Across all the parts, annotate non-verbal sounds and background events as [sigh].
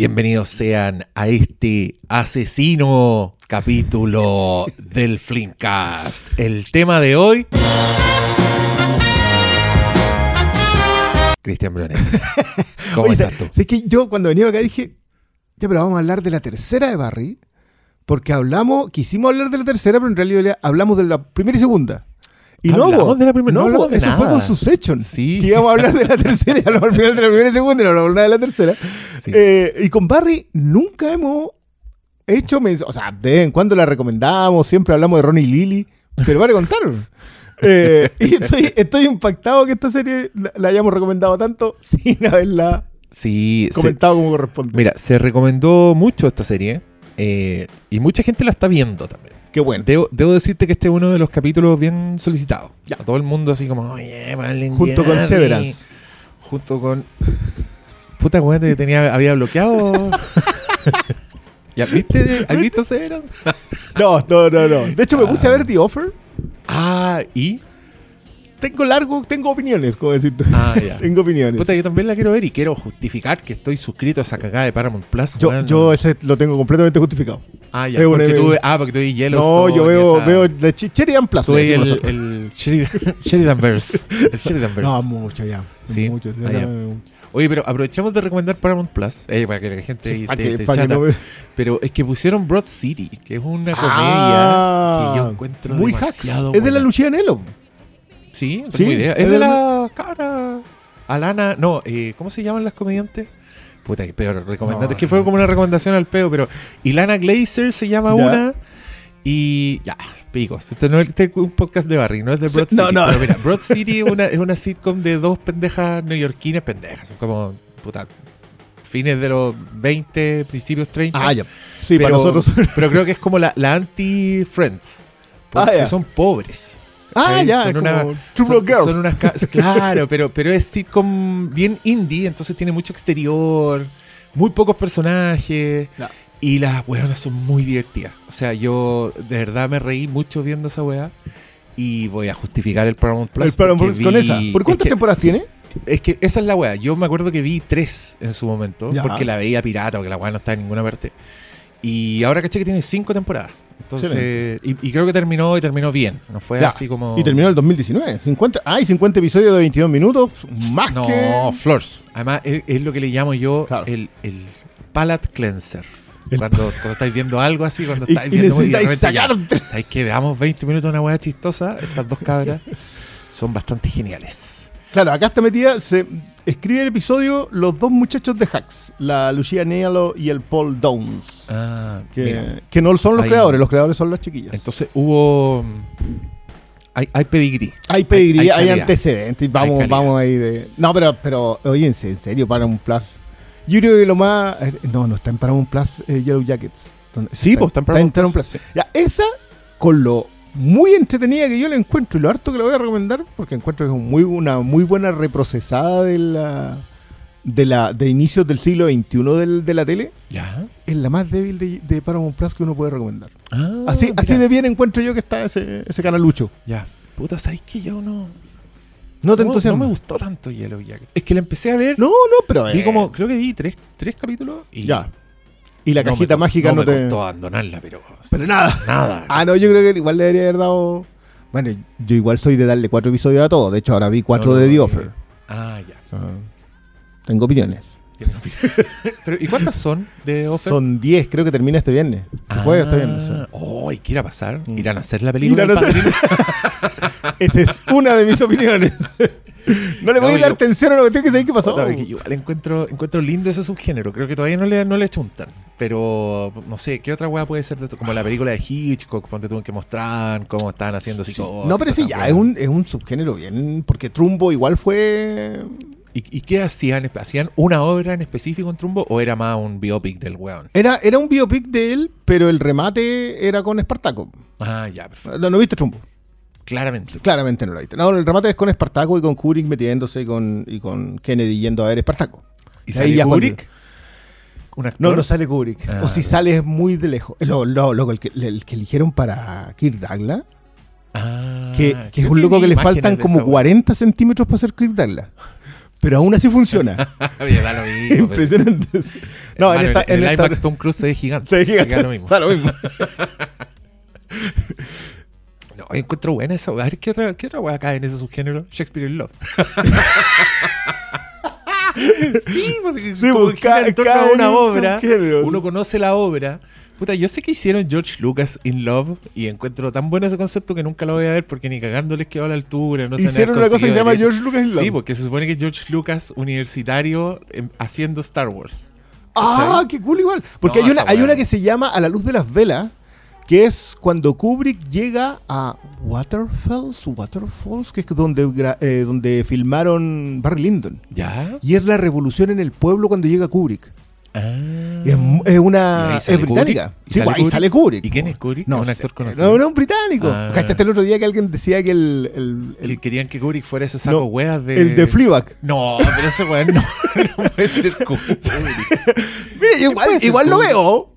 Bienvenidos sean a este asesino capítulo del Flimcast. El tema de hoy. Cristian Briones. [laughs] ¿Cómo Oye, estás tú? sé que yo cuando venía acá dije, ya, pero vamos a hablar de la tercera de Barry, porque hablamos, quisimos hablar de la tercera, pero en realidad hablamos de la primera y segunda. Y no, Hablamos po, de la primera- no de eso fue con Succession. Sí. Que íbamos a hablar de la [laughs] tercera y hablamos al final de la primera y segunda y no hablamos nada de la tercera. Sí. Eh, y con Barry nunca hemos hecho, o sea, de vez en cuando la recomendamos, siempre hablamos de Ronnie y Lily, pero para contar. [laughs] Eh, y estoy, estoy impactado que esta serie la, la hayamos recomendado tanto sin haberla Sí, se- comentado como corresponde. mira, se recomendó mucho esta serie eh, y mucha gente la está viendo también. Qué bueno. Debo, debo decirte que este es uno de los capítulos bien solicitados. Ya. A todo el mundo así como, oye, Marlene Junto con Dietrich". Severance. Junto con... Puta weón, te tenía, había bloqueado. [laughs] ¿Ya viste? ¿Has visto Severance? No, no, no, no. De hecho, me puse a Ah. ver The Offer. Ah, ¿y? Tengo largo, tengo opiniones, como decirte. Ah, ya. [laughs] tengo opiniones. Puta, yo también la quiero ver y quiero justificar que estoy suscrito a esa cagada de Paramount Plus. yo, yo ese lo tengo completamente justificado. Ah, ya. Porque tú, MV. ah, porque tú ves No, yo veo, esa- veo Ch- Sheridan Plus. Tú el, nosotros. el Sheridan, Sheridanverse. [laughs] El Sheridanverse. No, mucho ya. Sí. Mucho. Ah, ya. Oye, pero aprovechamos de recomendar Paramount Plus, eh, para que la gente Sí, te- que- te chata. no me- Pero es que pusieron Broad City, que es una comedia Ah, que yo encuentro muy demasiado hacks. Es de la. Lucía Nelo. Sí, no Sí, tengo idea. Es, de de la cabra Alana, no, eh, ¿cómo se llaman las comediantes? Puta, que peor recomendante. No, es que fue como una recomendación al peo, pero Ilana Glazer se llama Ya. una y ya, picos. Esto no es este es un podcast de Barry, no es de Broad Sí, no, City. no. Pero mira, Broad [laughs] City es una, es una sitcom de dos pendejas neoyorquinas pendejas. Son como, puta, fines de los 20, principios 30. Ah, ya. Sí, pero, para nosotros. pero creo que es como la, la anti-Friends. Ah, Porque ya. son pobres. Ah, ya. Son una- son, Girls. son unas claro, pero, pero es sitcom bien indie, entonces tiene mucho exterior, muy pocos personajes y las weonas son muy divertidas. O sea, yo de verdad me reí mucho viendo esa weá y voy a justificar el Paramount Plus. El Paramount con esa. ¿Por cuántas es que, temporadas tiene? es que esa es la weá. Yo me acuerdo que vi tres en su momento Ya. porque la veía pirata porque la weá no está en ninguna parte. Y ahora caché que tiene cinco temporadas. Entonces, y, y creo que terminó y terminó bien. No fue Ya. así como. Y terminó en el 2019. 50, ah, y 50 episodios de 22 minutos. Más no, que. Flores. Además, es, es lo que le llamo yo Claro. el, el palate cleanser. El- Cuando, cuando estáis viendo algo así, cuando [laughs] Y, estáis y viendo necesitáis repente ya, sacar. ¿Sabéis que veamos 20 minutos de una hueá chistosa? Estas dos cabras [laughs] son bastante geniales. Claro, acá está metida. Se escribe el episodio los dos muchachos de Hacks, la Lucía Nielo y el Paul Downs. Ah, que, mira. que no son los Ahí. creadores, los creadores son las chiquillas. Entonces hubo. Hay, hay pedigrí. hay pedigrí, hay antecedentes. Vamos, vamos ahí de. No, pero, pero oye, en serio, Paramount Plus. Yo creo que lo más. eh, No, no está en Paramount Plus eh, Yellow Jackets. ¿Dónde- Sí, pues están está en Paramount Plus. Sí. Ya, esa, con lo muy entretenida que yo la encuentro y lo harto que la voy a recomendar, porque encuentro que es muy, una muy buena reprocesada de la. De, la, de inicios del siglo XXI del- de la tele, Ya. es la más débil de, de Paramount Plus que uno puede recomendar. Ah, Así, así de bien encuentro yo que está ese, ese canalucho. Ya. Puta, ¿sabéis que yo no. No te no, entusiasma. no me gustó tanto Yellow Jacket. Es que la empecé a ver. No, no, pero. Vi eh, como, creo que vi tres, tres capítulos y. Ya. Y la no cajita mágica no, me te. costó abandonarla, pero. Pero nada. Nada. [laughs] Ah, no, yo creo que igual le debería haber dado. Bueno, yo igual soy de darle cuatro episodios a todo. De hecho, ahora vi cuatro No, no, de The no, Offer. Ah, ya. Sea, tengo opiniones. [laughs] Pero, ¿Y cuántas son de Offer? Son 10, creo que termina este viernes. Este jueves este viernes. sí. Oh, ¿y qué irá a pasar? Mm. ¿Irán a hacer la película? Irán a del hacer- Padrino? [laughs] Esa es una de mis opiniones. [laughs] no le voy No, a dar yo- tensión a lo que tengo que saber qué pasó. Igual encuentro, encuentro lindo ese subgénero. Creo que todavía no le, no le chuntan. Pero no sé, ¿qué otra weá puede ser de? Como la película de Hitchcock, ponte tú en que mostrar cómo estaban haciendo Sí. psicosis. No, pero sí, ya es un, es un subgénero bien. Porque Trumbo igual fue. ¿Y, y qué hacían? ¿Hacían una obra en específico en Trumbo o era más un biopic del weón? Era, era un biopic de él, pero el remate era con Espartaco. Ah, ya, perfecto. ¿No, no viste Trumbo? Claramente. Claramente no lo viste. No, el remate es con Espartaco y con Kubrick metiéndose con, y con Kennedy yendo a ver Espartaco. ¿Y Ahí sale cuando- Kubrick? ¿Un actor? No, no sale Kubrick. Ah, o si sale es muy de lejos. Lo, lo- loco, el, que, el que eligieron para Kirk Douglas, Ah, que, que es un loco que le faltan como esa weá. 40 centímetros para ser Kirk Douglas. Pero aún así funciona. [laughs] Oye, da lo mismo. [laughs] pues. Impresionante. No, en Hermano, esta, en el esta- IMAX Tom Cruise se ve gigante. se ve gigante. da lo mismo. Da lo mismo. [laughs] No, encuentro buena esa. A ver, ¿qué otra, qué otra weá cae en ese subgénero? Shakespeare in Love. sí, pues, Sí, como pues, gira ca- en torno a en una un obra. subgénero. Uno conoce la obra. Puta, yo sé que hicieron George Lucas in Love y encuentro tan bueno ese concepto que nunca lo voy a ver porque ni cagándoles quedó a la altura. No Hicieron una cosa que se llama. George Lucas in Love. Sí, porque se supone que es George Lucas universitario em, haciendo Star Wars. Ah, qué cool igual. Porque No, hay, una, hay una que se llama A la luz de las velas, que es cuando Kubrick llega a Waterfalls, Waterfalls, que es donde, eh, donde filmaron Barry Lyndon. ¿Ya? Y es la revolución en el pueblo cuando llega Kubrick. Ah. Es, mu- es ¿Y una. Es británica. Kubrick? ¿Y Sí, sale pues, ahí Kubrick? sale Kubrick. ¿Y quién es Kubrick? No, ¿Un actor conocido? No, no, un británico. Ah. ¿Cachaste el otro día que alguien decía que el. el, el- Que querían que Kubrick fuera ese saco No, weas de. el de Fleabag. No, pero ese weón no, [laughs] no puede ser Kubrick. [laughs] Mira, igual, puede ser igual lo veo.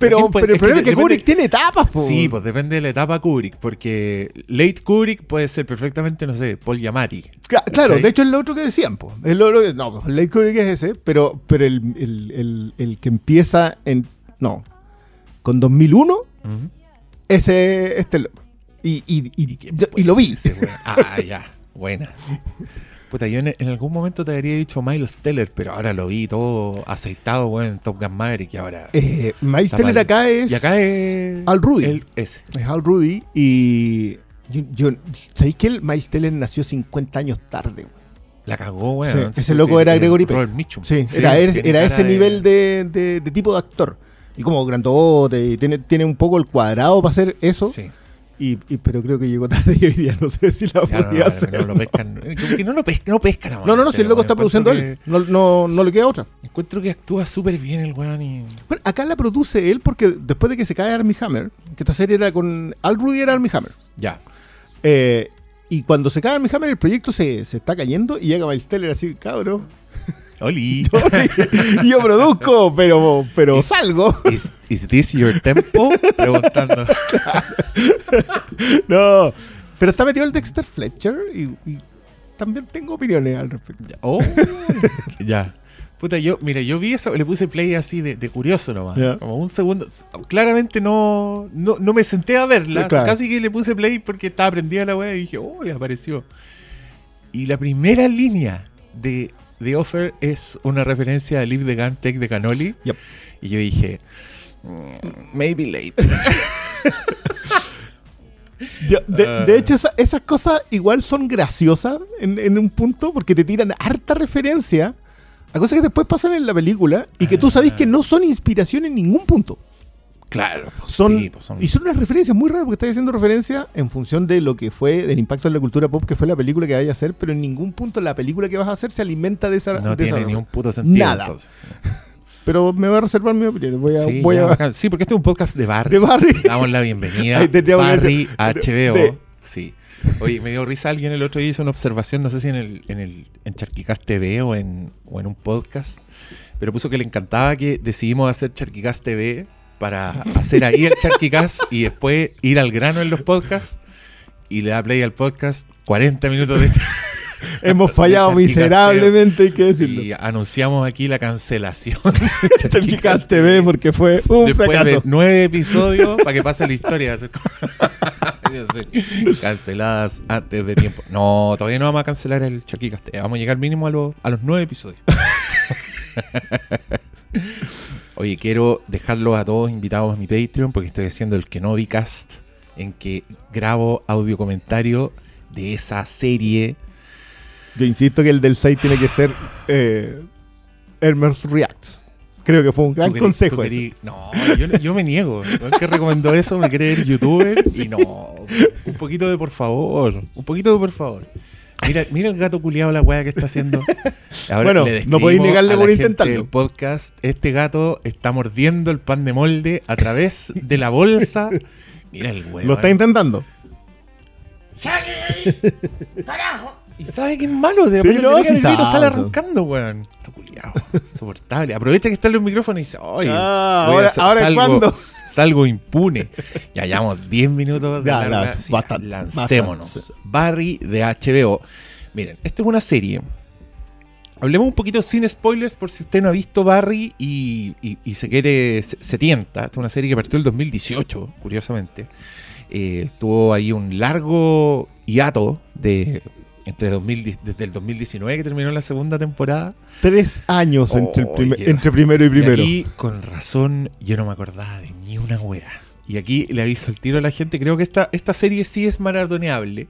Pero, ¿Quién puede- pero el problema es que depende- Kubrick tiene etapas, po. Sí, pues depende de la etapa Kubrick, porque late Kubrick puede ser perfectamente, no sé, Paul. Cla- Claro, de hecho es lo otro que decían, po. Es lo, que- no, pues, Late Kubrick es ese, pero, pero el, el- el- el que empieza en. No. Con 2001, Ujú. ese este. Y, y, y, yo- lo vi. ese? Ah, ya, buena. [laughs] Puta, yo en, en algún momento te habría dicho Miles Teller, pero ahora lo vi todo aceitado, weón, en Top Gun Maverick y ahora. Eh, Miles Teller mal. acá es. y acá es. Al Rudy. el- ese. Es Al Rudy. Y. Yo, yo- ¿Sabéis que el Miles Teller nació 50 años tarde? weón? La cagó, weón. Sí, ese loco era Gregory Peck. Robert Mitchum. Sí, era, ese de- nivel de, de- de tipo de actor. Y como grandote, y tiene, tiene un poco el cuadrado para hacer eso. Sí. Y, y- pero creo que llegó tarde y hoy día no sé si la Ya, no, podía no, hacer. no lo pescan. Que no lo pescan, no pescan a No, no, no, si el loco está produciendo él. No, no, no le queda otra. Encuentro que actúa súper bien el weón y. Bueno, acá la produce él porque después de que se cae Armie Hammer, que esta serie era con. Al Rudy era Armie Hammer. Ya. Eh, y cuando se cae Armie Hammer, el proyecto se, se está cayendo y llega Miles Teller así, cabrón. Oli. [laughs] y yo produzco, pero, pero salgo. Is, is this your tempo? Preguntando. [laughs] [laughs] No. Pero está metido el Dexter Fletcher y, y también tengo opiniones al respecto. Ya. Oh. [laughs] ya. Puta, yo, mira, yo vi eso, le puse play así de, de curioso nomás. Ya. Como un segundo. Claramente no, no, no me senté a verla. Claro. Casi que le puse play porque estaba prendida la weá y dije, oh, apareció. Y la primera línea de The Offer es una referencia a Live the Gun, Take the Cannoli. Yep. Y yo dije, "Mm, maybe late. [laughs] Yo- de, Ah. de hecho, esa- esas cosas igual son graciosas en, en un punto porque te tiran harta referencia a cosas que después pasan en la película y que tú sabes que no son inspiración en ningún punto. claro. Son, sí, pues son- Y son unas referencias muy raras porque estás haciendo referencia en función de lo que fue, del impacto en la cultura pop que fue la película que vayas a hacer, pero en ningún punto la película que vas a hacer se alimenta de esa. no de esa tiene ni referencia. un puto sentido. Nada. entonces. Pero me voy a reservar mi opinión. Voy a. Sí, voy ya, a bacán. Sí, porque este es un podcast de Barry. [laughs] de Barry. Damos la bienvenida. Barry HBO. de- Sí. Oye, me dio risa alguien el otro día hizo una observación, no sé si en el, en el en Charquicast TV o en, o en un podcast, pero puso que le encantaba que decidimos hacer Charquicast TV para hacer ahí el Charquicast y después ir al grano en los podcasts y le da play al podcast 40 minutos de [laughs] Hemos fallado miserablemente, hay que decirlo. y anunciamos aquí la cancelación. [laughs] [laughs] Charquicast TV porque fue un Después de fracaso. nueve episodios para que pase la historia. Canceladas antes de tiempo. No, todavía no vamos a cancelar el Charquicast. Vamos a llegar mínimo a, los- a los nueve episodios. Oye, quiero dejarlos a todos invitados a mi Patreon porque estoy haciendo el Kenobi Cast en que grabo audio comentario de esa serie. Yo insisto que el del 6 tiene que ser eh, Hermes Reacts. Creo que fue un gran querí- consejo querí- No, yo, yo me niego. El que recomendó eso me quiere ver youtuber y no. Un poquito de por favor. Un poquito de por favor. Mira, mira el gato culiado la weá que está haciendo. Ahora Bueno, le no podéis negarle por intentarlo. del podcast. Este gato está mordiendo el pan de molde a través de la bolsa. Mira el weón. Lo está intentando. [laughs] Y sabe que es malo. De Sí, no, sí el grito, sale arrancando, weón. Está culiado. Insoportable. Aprovecha que está en los micrófonos y dice, oye, Ah, ahora, hacer- ahora salgo- ¿cuándo? Salgo impune. Ya llevamos 10 minutos de Ya, Sí, bastante, Lancémonos. bastante, Barry de HBO. Miren, esta es una serie Hablemos un poquito sin spoilers por si usted no ha visto Barry y, y- y se quiere, se, se tienta. Esta es una serie que partió el 2018, curiosamente. Eh, tuvo ahí un largo hiato de entre 2000, desde el 2019 que terminó la segunda temporada. Tres años entre, el Oh, primer- entre primero y primero. Y aquí, con razón, yo no me acordaba de ni una wea. Y aquí le aviso el tiro a la gente. Creo que esta, esta serie sí es maratoneable.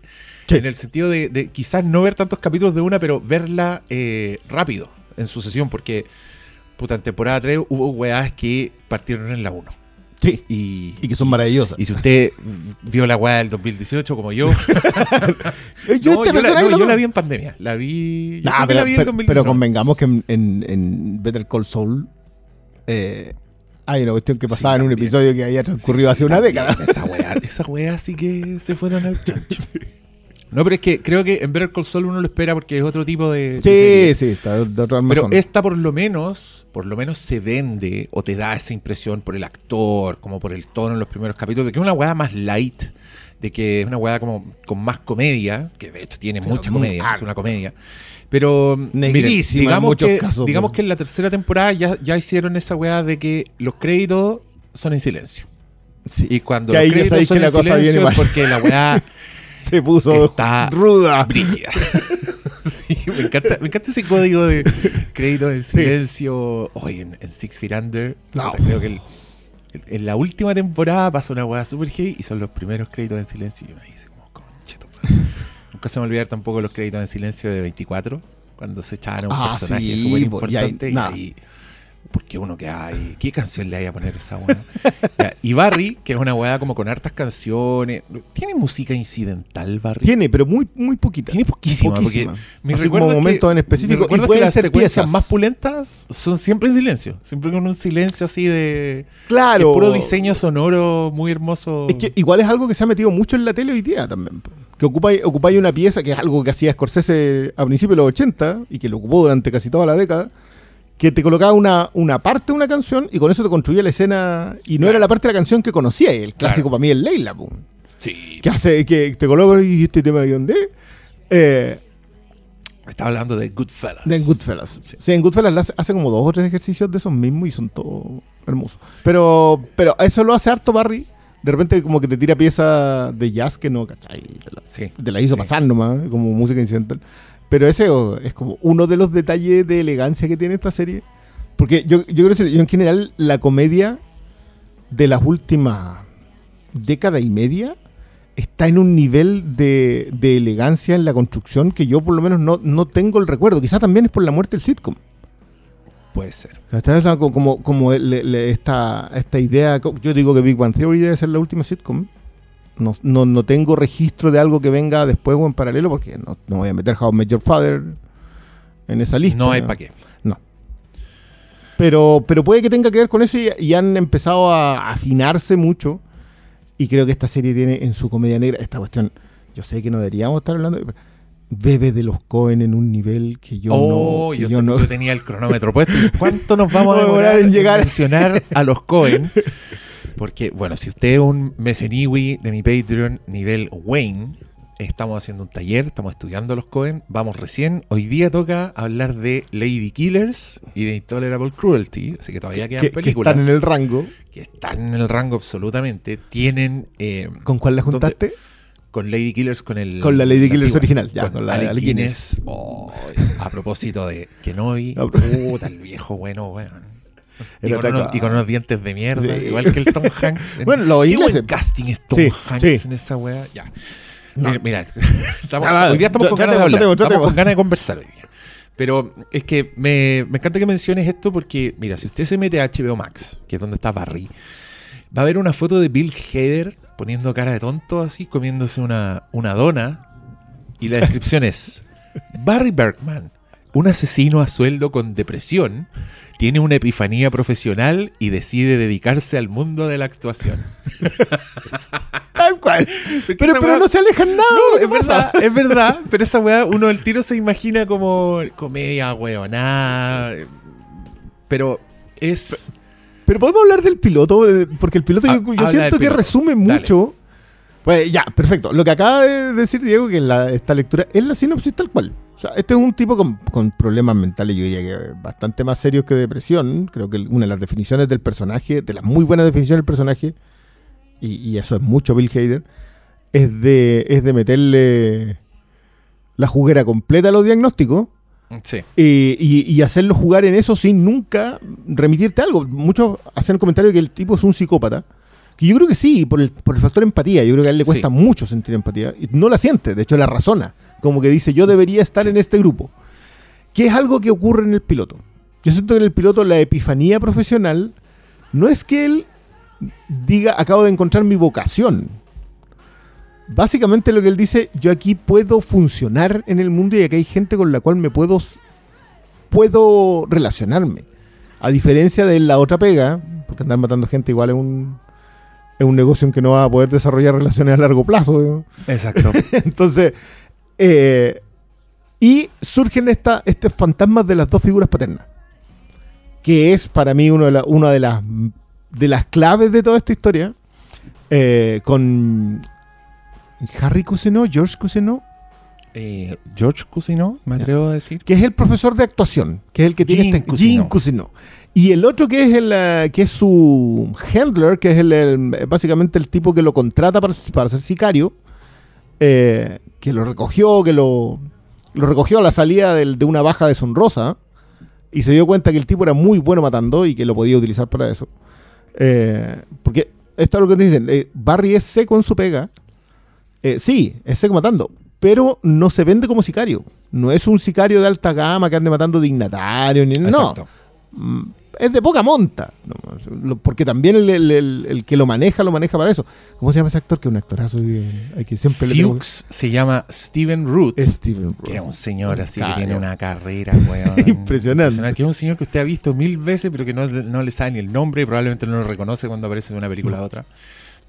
Sí. En el sentido de, de quizás no ver tantos capítulos de una, pero verla eh, rápido en sucesión. Porque, puta, en temporada 3 hubo weas que partieron en la 1. Sí. Y, Y que son maravillosas. y si usted vio la wea del 2018 como yo, Eh, [laughs] yo no, este yo, la, no, yo la vi en pandemia. La vi. Nah, pero, la vi en pero- 2019. pero convengamos que en, en- en Better Call Saul eh, hay una cuestión que Sí, pasaba en un también. episodio que había transcurrido Sí, hace una década. Esa weá, esa weá sí que se fueron al chancho. [laughs] No, pero es que creo que en Better Call Saul uno lo espera porque es otro tipo de. Sí, sí, está de, otra Pero esta por lo menos, por lo menos se vende o te da esa impresión por el actor, como por el tono en los primeros capítulos, de que es una weá más light, de que es una weá como con más comedia, que de hecho tiene Pero mucha comedia, es una comedia. Pero miren, digamos, muchos que, casos, digamos que en la tercera temporada ya, ya hicieron esa weá de que los créditos son en silencio. Sí, Y cuando los créditos son que la en silencio es porque la weá [laughs] se puso está ruda. brígida. [laughs] Sí, me, encanta, me encanta ese código de crédito en silencio. Hoy en, en Six Feet Under, No. creo que el- el- en la última temporada pasa una weá super heavy y son los primeros créditos en silencio. Y yo me dice como, madre". Nunca se me olvidar tampoco los créditos en silencio de 24, cuando se echaban a un Ah, personaje súper importante. Y ahí, porque uno que hay, ¿qué canción le hay a poner a esa weá? [laughs] Y Barry, que es una weá como con hartas canciones. ¿Tiene música incidental, Barry? Tiene, pero muy, muy poquita. Tiene poquísima, Poquísima. Así como que- momentos en específico, y pueden las ser piezas. más pulentas son siempre en silencio, siempre con un silencio así de Claro. puro diseño sonoro muy hermoso. Es que igual es algo que se ha metido mucho en la tele hoy día también. Que ocupáis ocupáis una pieza, que es algo que hacía Scorsese a principios de los 80 y que lo ocupó durante casi toda la década, que te colocaba una, una parte de una canción y con eso te construía la escena. Y no Claro. era la parte de la canción que conocía. El clásico Claro. para mí es Leila, po. sí, que hace que te coloca y este tema de dónde. Eh, estaba hablando de Goodfellas. de Goodfellas. Sí. Sí. en Goodfellas hace, como dos o tres ejercicios de esos mismos y son todos hermosos. Pero, pero eso lo hace harto Barry. De repente como que te tira pieza de jazz que no, ¿cachai? Te la, Sí. te la hizo Sí. pasar nomás, como música incidental. Pero ese oh, es como uno de los detalles de elegancia que tiene esta serie. Porque yo, yo creo que yo en general la comedia de las últimas década y media está en un nivel de, de elegancia en la construcción que yo por lo menos no, no tengo el recuerdo. Quizás también es por la muerte del sitcom. Puede ser. Como, como, como le- le- esta, esta idea, yo digo que Big Bang Theory debe ser la última sitcom. No, no, no tengo registro de algo que venga después o en paralelo porque no, no voy a meter How I Met Your Father en esa lista. No hay para qué. Pero, pero puede que tenga que ver con eso y, y han empezado a afinarse mucho. Y creo que esta serie tiene en su comedia negra esta cuestión. Yo sé que no deberíamos estar hablando. de- Bebe de los Cohen en un nivel que yo oh, no. que yo, no- yo tenía el cronómetro puesto. ¿Cuánto nos vamos a [laughs] a demorar en llegar? mencionar a los Cohen? [laughs] Porque, bueno, si usted es un meseniwi de mi Patreon nivel Wayne, estamos haciendo un taller, estamos estudiando los Cohen, vamos recién. Hoy día toca hablar de Lady Killers y de Intolerable Cruelty, así que todavía quedan que, que películas están en el rango. que están en el rango absolutamente. Tienen eh, ¿Con cuál la juntaste? con Lady Killers, con el. Con la Lady Killers antigua, original, ya, con la Alec Alec Guinness. Oh, a propósito de Kenobi, puta, el viejo bueno, weón. Y con, unos, cosa. y con unos dientes de mierda, Sí. igual que el Tom [laughs] Hanks. en- Bueno, Qué ingleses. buen casting es Tom Sí, Hanks sí. en esa weá. Ya. No. Mira, mira, [laughs] estamos- Ya, va, hoy día estamos con ganas de hablar, estamos con ganas de conversar hoy día. Pero es que me, me encanta que menciones esto porque, mira, si usted se mete a HBO Max, que es donde está Barry, va a ver una foto de Bill Hader poniendo cara de tonto así, comiéndose una, una dona. Y la descripción es, Barry Bergman, un asesino a sueldo con depresión, tiene una epifanía profesional y decide dedicarse al mundo de la actuación. [laughs] Tal cual. Pero, pero no se alejan nada. no, ¿qué es pasa? verdad, es verdad, pero esa weá, uno del tiro se imagina como comedia weonada, pero es... Pero podemos hablar del piloto, eh, porque el piloto Ah, yo, yo habla siento que piloto. resume mucho. Pues ya, perfecto. Lo que acaba de decir Diego, que la- esta lectura es la sinopsis tal cual. O sea, este es un tipo con, con problemas mentales, yo diría que bastante más serios que depresión. Creo que una de las definiciones del personaje, de las muy buenas definiciones del personaje, y, y eso es mucho Bill Hader, es de, es de meterle la juguera completa a los diagnósticos Sí. y, y hacerlo jugar en eso sin nunca remitirte a algo. Muchos hacen el comentario de que el tipo es un psicópata. Que yo creo que sí, por el, por el factor empatía. Yo creo que a él le cuesta Sí. mucho sentir empatía. Y no la siente, de hecho la razona. Como que dice, yo debería estar en este grupo. Que es algo que ocurre en el piloto. Yo siento que en el piloto la epifanía profesional no es que él diga, acabo de encontrar mi vocación. Básicamente lo que él dice, yo aquí puedo funcionar en el mundo y aquí hay gente con la cual me puedo, puedo relacionarme. A diferencia de la otra pega, porque andar matando gente igual es un, es un negocio en que no va a poder desarrollar relaciones a largo plazo. ¿no? Exacto. [laughs] Entonces, eh, y surgen esta, estos fantasmas de las dos figuras paternas, que es para mí uno de la- una de las, de las claves de toda esta historia, eh, con Harry Cousineau, George Cousineau, Eh, George Cusino, me atrevo a decir. que es el profesor de actuación, que es el que tiene Gene este Cousineau. Cousineau. Y el otro que es el eh, que es su handler, que es el, el- básicamente el tipo que lo contrata para, para ser sicario, eh, que lo recogió, que lo, lo recogió a la salida del- de una baja deshonrosa y se dio cuenta que el tipo era muy bueno matando y que lo podía utilizar para eso. Eh, porque esto es lo que te dicen, eh, Barry es seco en su pega. Sí, es seco matando, pero no se vende como sicario. No es un sicario de alta gama que ande matando dignatarios, ni no. Exacto. Mm, Es de poca monta. No, porque también el, el- el- el que lo maneja, lo maneja para eso. ¿Cómo se llama ese actor? Que es un actorazo hay que siempre le Fuchs se llama Steven Root. Es Steven Que es un señor así Claro. que tiene una carrera, weón. [laughs] Impresionante. Que es un señor que usted ha visto mil veces, pero que no, no le sabe ni el nombre y probablemente no lo reconoce cuando aparece de una película a otra.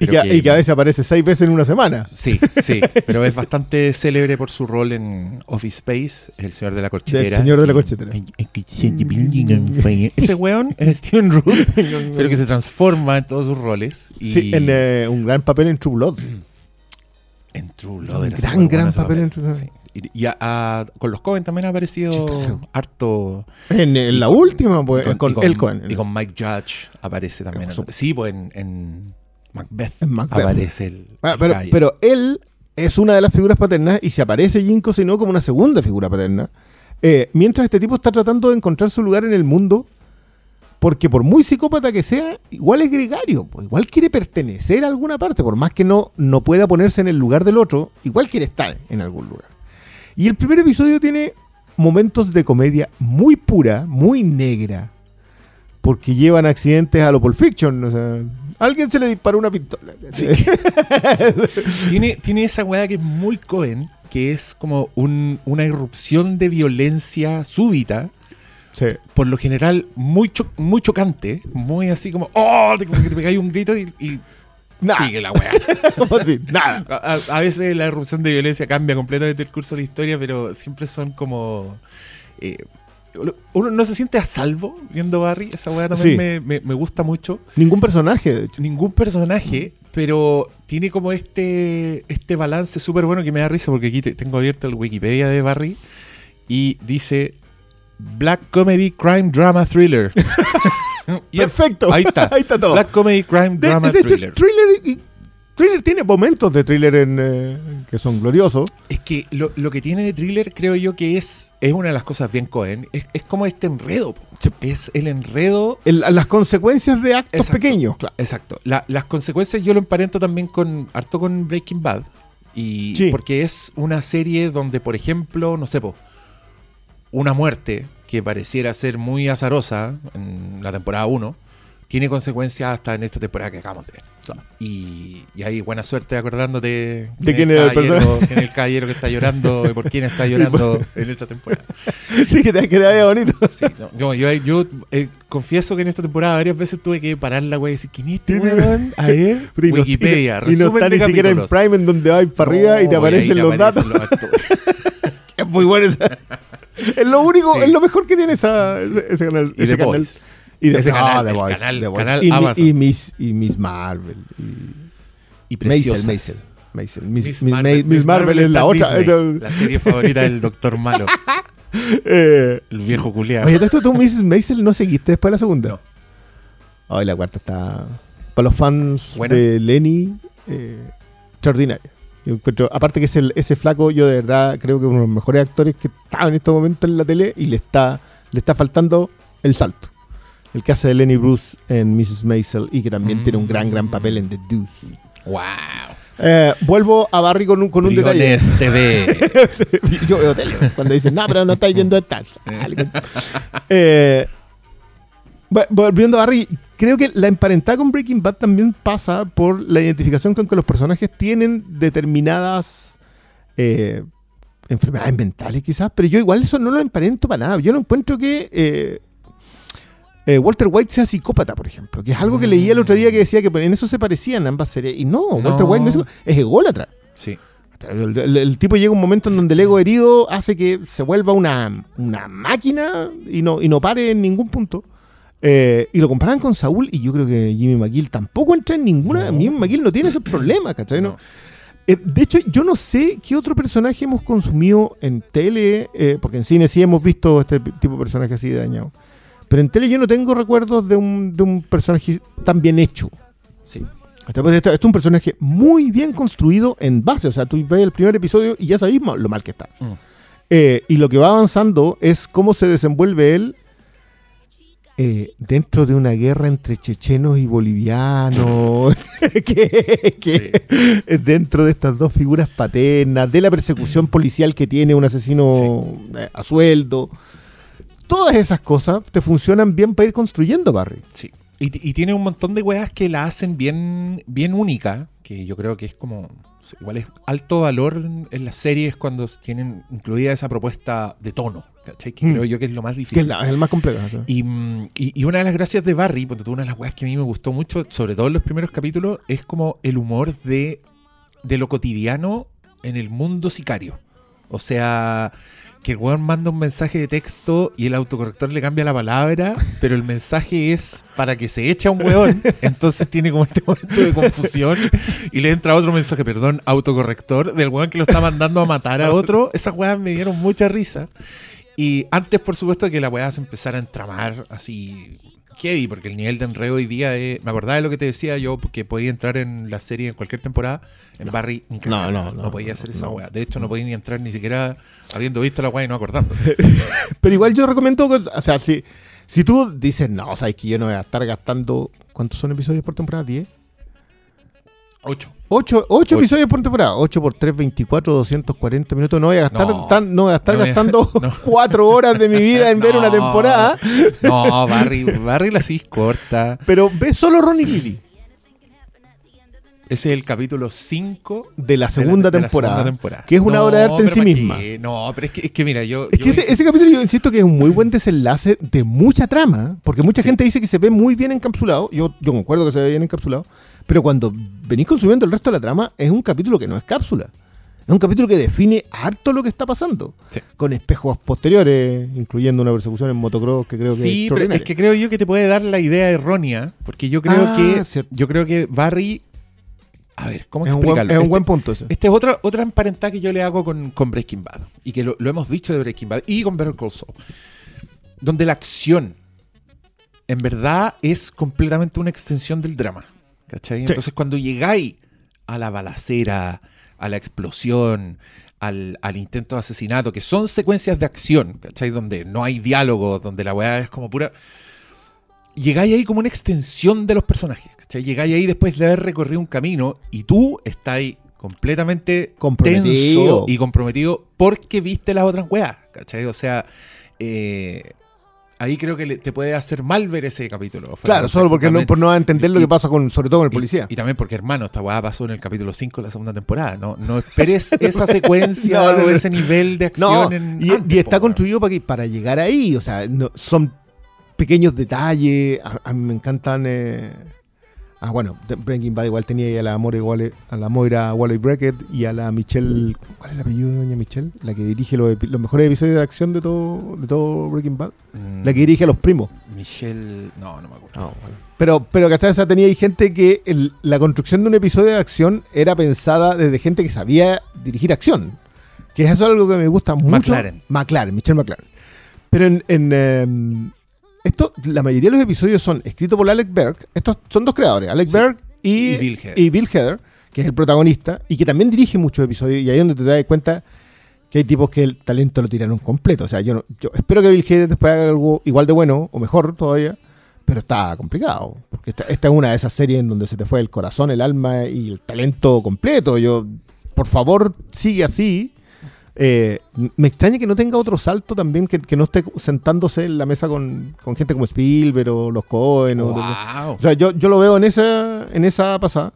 Y que, y que a veces aparece seis veces en una semana. Sí, sí, pero es bastante célebre por su rol en Office Space, el señor de la corchetera. Del señor de la corchetera. Ese weón es Steven Root, pero que se transforma en todos sus roles. Y Sí, en eh, un gran papel en True Blood. en True Blood era Gran, gran papel en True Blood. Sí. Y, y a- a- con los Cohen también ha aparecido Sí, claro. harto. En, la última, pues, con, el Cohen. Y con Mike Judge aparece también. Sí, pues en Macbeth, aparece el. Ah, pero él es una de las figuras paternas y se aparece Jinko sino como una segunda figura paterna. Eh, mientras este tipo está tratando de encontrar su lugar en el mundo, porque por muy psicópata que sea, igual es gregario, pues, igual quiere pertenecer a alguna parte, por más que no, no pueda ponerse en el lugar del otro, igual quiere estar en algún lugar. Y el primer episodio tiene momentos de comedia muy pura, muy negra, porque llevan accidentes a lo Pulp Fiction, o sea, alguien se le disparó una pistola. [laughs] Tiene, tiene esa weá que es muy Cohen, que es como un- una irrupción de violencia súbita, Sí. por lo general muy, cho- muy chocante, muy así como, ¡oh! te- Como que te pegáis un grito y, y Nada. sigue la weá. [laughs] ¿Cómo así? Nada. A, veces la irrupción de violencia cambia completamente el curso de la historia, pero siempre son como. eh, uno no se siente a salvo viendo Barry. Esa weá también Sí. me, me- me gusta mucho. Ningún personaje, de hecho. Ningún personaje, pero tiene como este, este balance súper bueno que me da risa, porque aquí te- tengo abierto el Wikipedia de Barry y dice Black Comedy Crime Drama Thriller. [laughs] [laughs] Perfecto. Ahí está. [laughs] Ahí está todo. Black Comedy Crime de, Drama de hecho, Thriller. thriller, y, thriller tiene momentos de thriller en, eh, que son gloriosos. Es que lo, lo que tiene de thriller, creo yo que es, es una de las cosas bien Cohen. Es, es como este enredo. Es el enredo. El- las consecuencias de actos Exacto. pequeños, claro. Exacto. La- las consecuencias yo lo emparento también con harto con Breaking Bad. Y Sí. porque es una serie donde, por ejemplo, no sé, po, una muerte que pareciera ser muy azarosa en la temporada 1, tiene consecuencias hasta en esta temporada que acabamos de ver. Y, y hay buena suerte acordándote De quién era el caballero, [laughs] quién es el caballero que está llorando [laughs] y por quién está llorando en esta temporada. [laughs] Sí, que te, que te vaya bonito. Sí, no, yo, yo, yo, eh, confieso que en esta temporada varias veces tuve que parar la wea y decir, ¿quién es este weón? A ver, Y Wikipedia, y no está ni siquiera en. Prime en donde va para arriba y te aparecen ahí los datos. los. Es muy bueno esa. Es lo único, Sí. es lo mejor que tiene esa, ese, ese canal. Y ese The canal. Boys. Y de, Ese canal, The el Boys, canal- The Boys. canal y, mi- Amazon. y Miss, y Miss Marvel. Y Y Maisel. Maisel. Maisel. Miss, Miss Marvel, Miss Marvel es la otra. Disney, la serie favorita del Doctor Malo. [laughs] Eh, el viejo culiado. Oye, esto tú, Mrs. Maisel, no seguiste después de la segunda. No. Ay, la cuarta está. Para los fans Buena. de Lenny, eh, extraordinaria. Yo encuentro, aparte que ese, ese flaco, yo de verdad creo que es uno de los mejores actores que está en este momento en la tele y le está, le está faltando el salto. El que hace de Lenny Bruce en Mrs. Maisel y que también Mm. tiene un gran, gran papel en The Deuce. ¡Wow! Eh, vuelvo a Barry con un, con un detalle. [laughs] TV. Yo veo tele cuando dicen, no, pero no estáis viendo esta. Eh, va- volviendo a Barry, creo que la emparentada con Breaking Bad también pasa por la identificación con que los personajes tienen determinadas eh, enfermedades mentales, quizás, pero yo igual eso no lo emparento para nada. Yo no encuentro que eh, Walter White sea psicópata, por ejemplo, que es algo que leí el otro día que decía que en eso se parecían ambas series. Y no, Walter No. White no es, es ególatra. Sí. El, el- el tipo llega un momento en donde el ego herido hace que se vuelva una, una máquina y no, y no pare en ningún punto. Eh, y lo comparan con Saúl y yo creo que Jimmy McGill tampoco entra en ninguna... No. Jimmy McGill no tiene esos problemas, ¿cachai? No. Eh, de hecho, yo no sé qué otro personaje hemos consumido en tele, eh, porque en cine sí hemos visto este tipo de personaje así dañado. Pero en tele yo no tengo recuerdos de un, de un personaje tan bien hecho. Sí. Este, es un personaje muy bien construido en base. O sea, tú ves el primer episodio y ya sabes ma- lo mal que está. Mm. Eh, y lo que va avanzando es cómo se desenvuelve él eh, dentro de una guerra entre chechenos y bolivianos. [laughs] que, dentro de estas dos figuras paternas, de la persecución policial que tiene un asesino eh, a sueldo. Todas esas cosas te funcionan bien para ir construyendo, Barry. Sí. Y, y tiene un montón de weas que la hacen bien, bien única, que yo creo que es como. Igual es alto valor en, en las series cuando tienen incluida esa propuesta de tono, ¿cachai? Que Mm. creo yo que es lo más Que difícil. es, la- es el más complejo. ¿sí? Y, y- y una de las gracias de Barry, porque una de las weas que a mí me gustó mucho, sobre todo en los primeros capítulos, es como el humor de, de lo cotidiano en el mundo sicario. O sea, que el weón manda un mensaje de texto y el autocorrector le cambia la palabra, pero el mensaje es para que se eche a un weón. Entonces tiene como este momento de confusión y le entra otro mensaje, perdón, autocorrector, del weón que lo está mandando a matar a otro. Esas weas me dieron mucha risa. Y antes, por supuesto, que la weá se empezara a entramar así heavy, porque el nivel de enredo hoy día es... Me acordaba de lo que te decía yo, que podía entrar en la serie en cualquier temporada. En Barry, ni cagando, no, no, no podía hacer no, esa no. weá. De hecho, no podía ni entrar ni siquiera habiendo visto la weá y no acordando. [laughs] Pero igual yo recomiendo, o sea, si, si tú dices, no, sabes que yo no voy a estar gastando, ¿cuántos son episodios por temporada? ¿10? Ocho. 8, Ocho. episodios por temporada. 8 por 3, 24, 240 minutos. No voy a gastar, No. tan- no voy a estar No voy a- [laughs] gastando no. 4 horas de mi vida en ver [laughs] una temporada. No, Barry, Barry la hacís corta. Pero ve solo Ronnie Lily Ese es el capítulo 5 de la segunda, temporada, temporada. Que es una No, obra de arte en sí ¿pa' misma. qué? No, pero es que, es que mira, yo... Es yo que ese, ese capítulo yo insisto que es un muy buen desenlace de mucha trama, porque mucha Sí. gente dice que se ve muy bien encapsulado, yo, yo concuerdo que se ve bien encapsulado, pero cuando venís consumiendo el resto de la trama es un capítulo que no es cápsula, es un capítulo que define harto lo que está pasando, Sí. con espejos posteriores, incluyendo una persecución en motocross que creo que Sí, pero es que creo yo que te puede dar la idea errónea, porque yo creo Ah, que cierto. yo creo que Barry, a ver, ¿cómo es un, buen, explicarlo? es un Este- buen punto ese. Esta es otra, otra emparentada que yo le hago con, con Breaking Bad. Y que lo, lo hemos dicho de Breaking Bad. Y con Better Call Saul. Donde la acción, en verdad, es completamente una extensión del drama. ¿Cachai? Sí. Entonces, cuando llegáis a la balacera, a la explosión, al, al intento de asesinato, que son secuencias de acción, ¿cachai? Donde no hay diálogo, donde la weá es como pura. Llegáis ahí como una extensión de los personajes, ¿cachai? Llegáis ahí después de haber recorrido un camino y tú estáis completamente Comprometido. tenso y comprometido porque viste las otras weas, ¿cachai? O sea, eh, ahí creo que te puede hacer mal ver ese capítulo. Claro, solo porque no, por no entender lo que pasa con, sobre todo con el policía. Y, también porque, hermano, esta weá pasó en el capítulo 5 de la segunda temporada. No, no esperes [laughs] esa secuencia No, no, o ese nivel de acción. En- y, antes, y está po, construido para, que, para llegar ahí. O sea, son pequeños detalles. A, a mí me encantan. eh, Ah, bueno, Breaking Bad igual tenía ahí a la Moira Wally, a la Moira Wally Brackett y a la Michelle. ¿Cuál es el apellido de doña Michelle? La que dirige los, mejores episodios de acción de todo, de todo Breaking Bad. Mm, La que dirige a los primos. Michelle. No, no me acuerdo. Ah, bueno. Pero, pero que hasta esa tenía ahí gente que el- la construcción de un episodio de acción era pensada desde gente que sabía dirigir acción. Que eso es algo que me gusta mucho. McLaren. McLaren, Michelle McLaren. Pero en, en, em, esto, la mayoría de los episodios son escritos por Alec Berg. Estos son dos creadores, Alec Sí. Berg y, Y Bill Hader. y Bill Hader, que es el protagonista, y que también dirige muchos episodios. Y ahí es donde te das cuenta que hay tipos que el talento lo tiraron completo. O sea, yo, no- yo espero que Bill Hader después haga algo igual de bueno o mejor todavía. Pero está complicado. Porque esta, esta es una de esas series en donde se te fue el corazón, el alma y el talento completo. Yo, por favor, sigue así. Eh, me extraña que no tenga otro salto también, que, que no esté sentándose en la mesa con, con gente como Spielberg o los Cohen. o- Wow. o sea, yo, yo lo veo en esa, en esa pasada.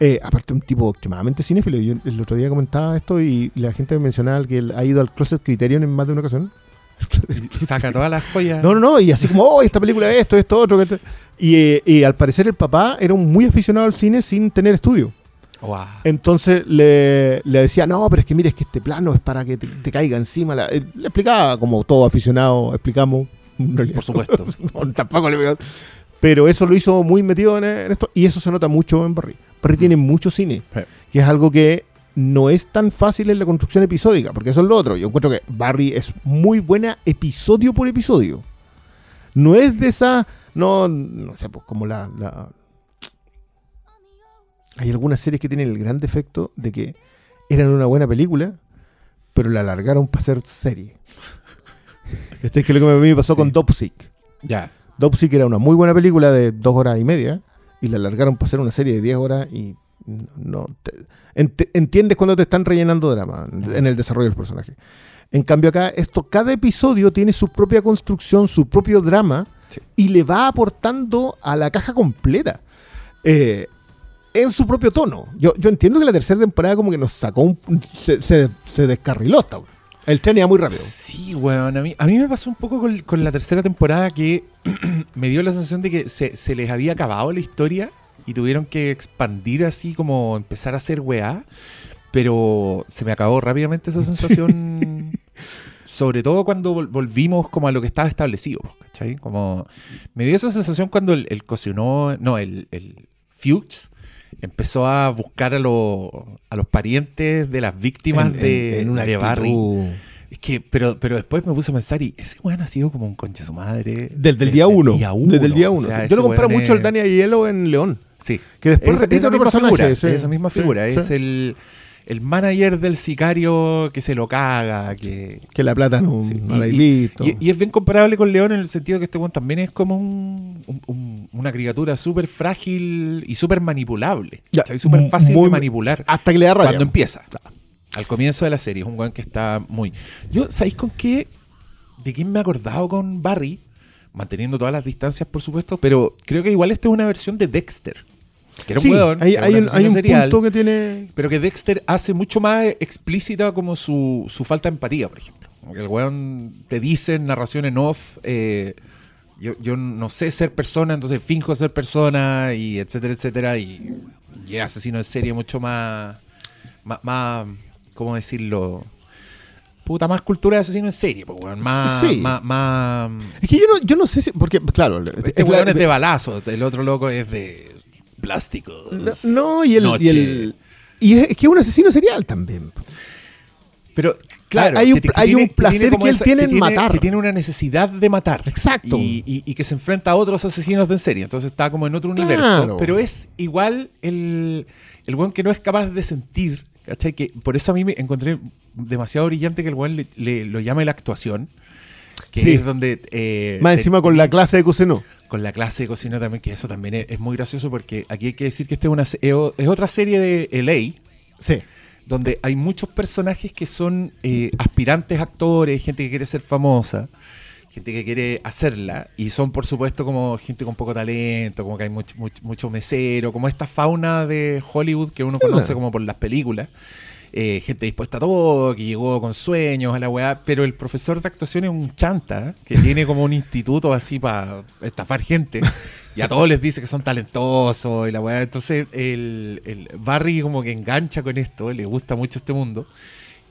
Eh, aparte, un tipo extremadamente cinéfilo. Yo el otro día comentaba esto y, y la gente mencionaba que él ha ido al Closet Criterion en más de una ocasión. [laughs] Y saca todas las joyas. No, no, no, y así como, oh, esta película es esto, esto, otro. que esto". Y, eh, y al parecer el papá era un muy aficionado al cine sin tener estudio. Wow. Entonces le, le decía, no, pero es que mire, es que este plano es para que te, te caiga encima. la-". Eh, Le explicaba, como todo aficionado, explicamos. [laughs] Por supuesto. [laughs] No, tampoco le Pero eso lo hizo muy metido en, en esto y eso se nota mucho en Barry. Barry tiene mucho cine, Sí. que es algo que no es tan fácil en la construcción episódica, porque eso es lo otro. Yo encuentro que Barry es muy buena episodio por episodio. No es de esa, no, no sé, pues como la, la- Hay algunas series que tienen el gran defecto de que eran una buena película, pero la alargaron para ser serie. [laughs] Este es que lo que a mí me pasó Sí. con Dopsic. Ya. Dopsic era una muy buena película de dos horas y media y la alargaron para hacer una serie de 10 horas y no te- ent- entiendes cuando te están rellenando drama en el desarrollo del personaje. En cambio acá esto cada episodio tiene su propia construcción, su propio drama Sí. y le va aportando a la caja completa. Eh, en su propio tono. Yo, yo entiendo que la tercera temporada como que nos sacó un... se, se, se descarriló hasta. El tren iba muy rápido. Sí, weón. A mí, a mí me pasó un poco con, con la tercera temporada que [clears throat] me dio la sensación de que se, se les había acabado la historia y tuvieron que expandir así como empezar a hacer weá. Pero se me acabó rápidamente esa sensación. [laughs] Sobre todo cuando vol- volvimos como a lo que estaba establecido. ¿Cachai? Como me dio esa sensación cuando el, el cocinó, no, el, el Fuchs empezó a buscar a, los a los parientes de las víctimas En- de, en- en una de Barry. Es que, pero, pero después me puse a pensar y ese weón ha sido como un conche su madre. Desde el día uno. Desde el día O uno. sea, Yo lo comparo mucho al es- Dani en León. Sí. Que después Esa- repite otro personaje. figura, sí. esa misma figura. sí. Es el, el manager del sicario que se lo caga. Que, Que la plata no, Sí, no y- la y- y, y es bien comparable con León en el sentido que este weón también es como un- un- un- una criatura súper frágil y súper manipulable. Súper fácil muy- de manipular. Hasta que le da rabia. Cuando empieza. Al comienzo de la serie. Es un weón que está muy. Yo, ¿sabéis con qué? ¿De quién me he acordado con Barry? Manteniendo todas las distancias, por supuesto. Pero creo que igual esta es una versión de Dexter. Que era un Sí, weón. hay, un hay serial, punto que tiene. Pero que Dexter hace mucho más explícita como su, su falta de empatía, por ejemplo. El weón te dice en narración en off. eh, yo, yo no sé ser persona, entonces finjo ser persona, y etcétera, etcétera. Y, y es asesino en serie mucho más, más, más, ¿cómo decirlo? Puta, más cultura de asesino en serie, pues, weón. Más, Sí. más, más- Es que yo no, yo no sé si. Porque, claro. Este es weón es de balazo, el otro loco es de plástico. No, no, y el. Noche. Y, el, y es, es que es un asesino serial también. Pero, claro, Hay un- que- que hay un tiene- placer que él tiene en matar. Que tiene una necesidad de matar. Exacto. Y, y- y que se enfrenta a otros asesinos de en serie. Entonces está como en otro Claro. universo. Pero es igual el, el weón que no es capaz de sentir. ¿cachai? Que por eso a mí me encontré demasiado brillante que el weón le, le- lo llame la actuación. Que Sí. es donde. eh, Más encima con la clase de Cuseno. con la clase de cocina también, que eso también es, es muy gracioso porque aquí hay que decir que esta es, una, es otra serie de LA Sí. Donde hay muchos personajes que son eh, aspirantes actores, gente que quiere ser famosa, gente que quiere hacerla, y son por supuesto como gente con poco talento, como que hay mucho, mucho, mucho mesero, como esta fauna de Hollywood que uno conoce como por las películas. Eh, gente dispuesta a todo, que llegó con sueños a la weá, pero el profesor de actuación es un chanta, que [laughs] tiene como un instituto así para estafar gente, y a todos les dice que son talentosos y la weá. Entonces el, el Barry como que engancha con esto, le gusta mucho este mundo.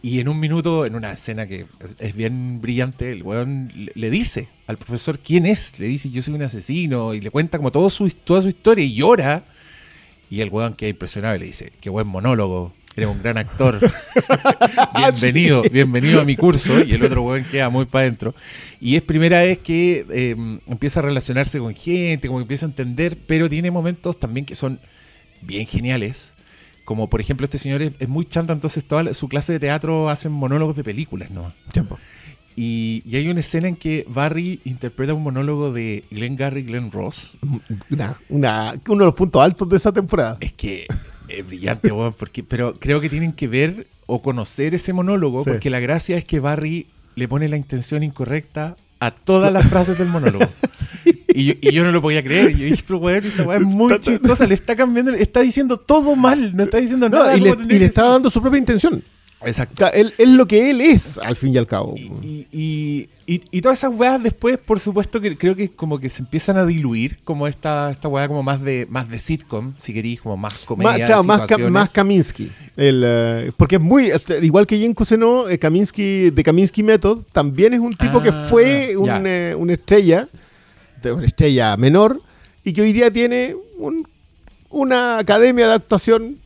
Y en un minuto, en una escena que es bien brillante, el weón le dice al profesor quién es. Le dice, yo soy un asesino. Y le cuenta como todo su, toda su historia y llora. Y el weón queda impresionado y le dice, qué buen monólogo. Eres un gran actor. [laughs] bienvenido, bienvenido a mi curso. Y el otro weón queda muy para adentro. Y es primera vez que em, empieza a relacionarse con gente, como que empieza a entender, pero tiene momentos también que son bien geniales como por ejemplo este señor es, muy chanta, entonces toda su clase de teatro hacen monólogos de películas, ¿no? Tiempo. Y, hay una escena en que Barry interpreta un monólogo de Glenn Garry y Glenn Ross. Una, uno de los puntos altos de esa temporada. Es que es brillante, porque, pero creo que tienen que ver o conocer ese monólogo, porque la gracia es que Barry le pone la intención incorrecta a todas las frases del monólogo. [laughs] y, yo, no lo podía creer. Y yo dije, pero weón, esta weá es muy chistosa. Le está cambiando, está diciendo todo mal. No está diciendo nada. Y le, y le está dando su propia intención. Exacto. él es lo que él es, al fin y al cabo. Y, y, todas esas weas después, por supuesto, que creo que como que se empiezan a diluir, como esta, esta wea como más de, más de sitcom, si queréis, como más comedia. Más, más, Kaminsky. El, eh, porque es muy, este, igual que Jen Cousineau, eh, Kaminsky, de Kaminsky Method, también es un tipo que ah, fue un, eh, una estrella, una estrella menor, y que hoy día tiene una academia de actuación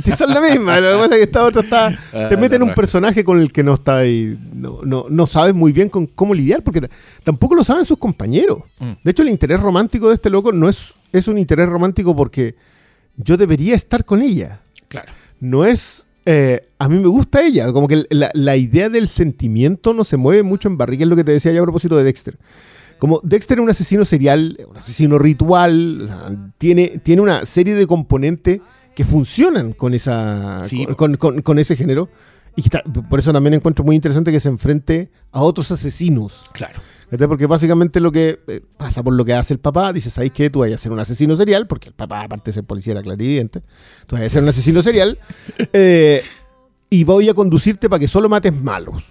si son la misma. Lo que pasa es que esta otra está. [laughs] Ah, te meten un personaje con el que no está ahí. No, no, no sabes muy bien con cómo lidiar, porque tampoco lo saben sus compañeros. Mm. De hecho, el interés romántico de este loco no es, es un interés romántico porque yo debería estar con ella. Claro. No es. Eh, a mí me gusta ella. Como que la, idea del sentimiento no se mueve mucho en Barry, que es lo que te decía ya a propósito de Dexter. Como Dexter es un asesino serial, un asesino ritual, tiene, tiene una serie de componentes que funcionan con, esa, con, ese género. Y por eso también encuentro muy interesante que se enfrente a otros asesinos. Claro. Porque básicamente lo que eh, pasa por lo que hace el papá, dice, ¿sabes qué? Tú vas a ser un asesino serial, porque el papá, aparte de ser policía, era clarividente. Tú vas a ser un asesino serial [laughs] eh, y voy a conducirte para que solo mates malos.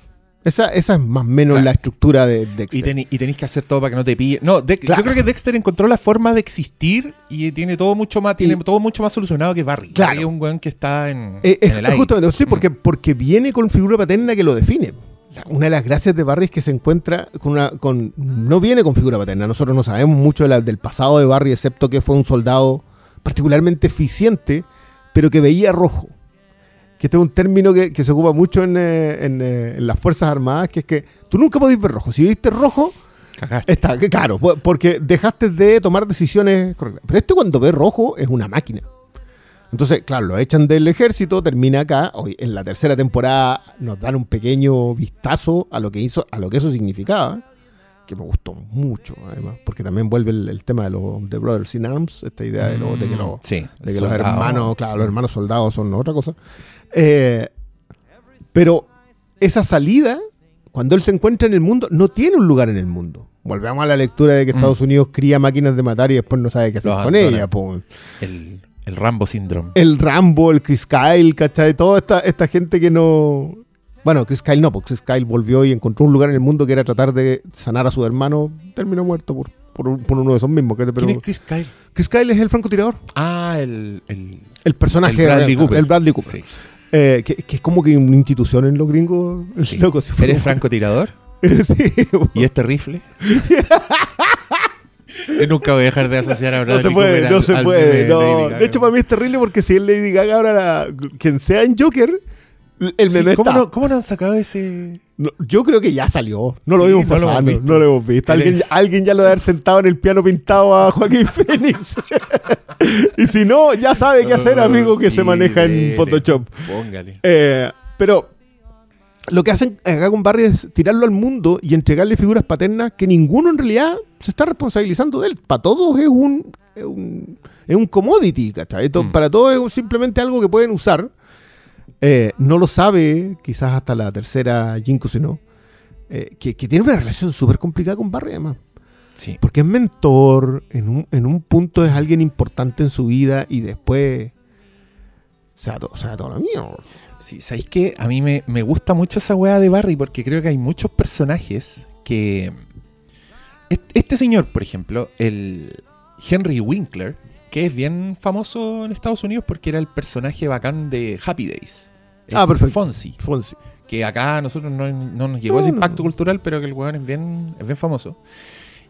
Esa, esa es más o menos la estructura de Dexter. Y, tenéis que hacer todo para que no te pille. No, yo creo que Dexter encontró la forma de existir y tiene todo mucho más, tiene todo mucho más solucionado que Barry. Claro. es un weón que está en, eh, el aire. Justamente, sí, porque, mm. porque viene con figura paterna que lo define. Una de las gracias de Barry es que se encuentra con una. Con, no viene con figura paterna. Nosotros no sabemos mucho del pasado de Barry, excepto que fue un soldado particularmente eficiente, pero que veía rojo que este es un término que, se ocupa mucho en, eh, eh, en, las Fuerzas Armadas, que es que tú nunca podés ver rojo. Si viste rojo, está, claro, porque dejaste de tomar decisiones correctas. Pero este cuando ve rojo es una máquina. Entonces, claro, lo echan del ejército, termina acá. Hoy, en la tercera temporada nos dan un pequeño vistazo a lo que hizo, a lo que eso significaba, que me gustó mucho, además, porque también vuelve el, tema de los de Brothers in Arms, esta idea de, de que, mm, los hermanos, claro, los hermanos soldados son otra cosa. Eh, pero esa salida, cuando él se encuentra en el mundo, no tiene un lugar en el mundo. Volvemos a la lectura de que Estados mm. Unidos cría máquinas de matar y después no sabe qué hacer con ellas. El, Rambo síndrome. El Rambo, el Chris Kyle, ¿cachai? Toda esta, esta gente que no. Bueno, Chris Kyle no, porque Chris Kyle volvió y encontró un lugar en el mundo que era tratar de sanar a su hermano. Terminó muerto por, por, uno de esos mismos. ¿Quién es Chris Kyle? Chris Kyle es el francotirador. Ah, el. El, el personaje. El Bradley Cooper. El Bradley Cooper. Sí. Eh, que, es como que una institución en los gringos. [laughs] ¿Eres francotirador? [laughs] sí. ¿Y este rifle? Yo [laughs] nunca voy a dejar de asociar a Bradley No se puede, no se puede. De, hecho, para mí es terrible porque si es Lady Gaga ahora, quien sea en Joker, el meme ¿cómo, No, ¿Cómo no han sacado ese...? yo creo que ya salió. No lo vimos pasando. No lo hemos visto. Alguien, alguien, ya lo debe haber sentado en el piano pintado a Joaquín [laughs] Phoenix. [laughs] y si no, ya sabe qué hacer, amigo, que se maneja en Photoshop. Póngale. Eh, pero lo que hacen acá con Barry es tirarlo al mundo y entregarle figuras paternas que ninguno en realidad se está responsabilizando de él. Para todos es un, es un, commodity, mm. Para todos es simplemente algo que pueden usar eh, no lo sabe, quizás hasta la tercera Jinko, sino eh, que, tiene una relación súper complicada con Barry, además. Sí. Porque es mentor, en un, punto es alguien importante en su vida y después se va todo, se va todo la mierda. Sí, ¿sabéis qué? A mí me, me gusta mucho esa weá de Barry porque creo que hay muchos personajes que... Est- Este señor, por ejemplo, el Henry Winkler, que es bien famoso en Estados Unidos porque era el personaje bacán de Happy Days. Es Ah, perfecto. Fonzie. Fonsi. que acá a nosotros no, no nos llegó No, ese no. impacto cultural, pero que el weón es bien, es bien famoso.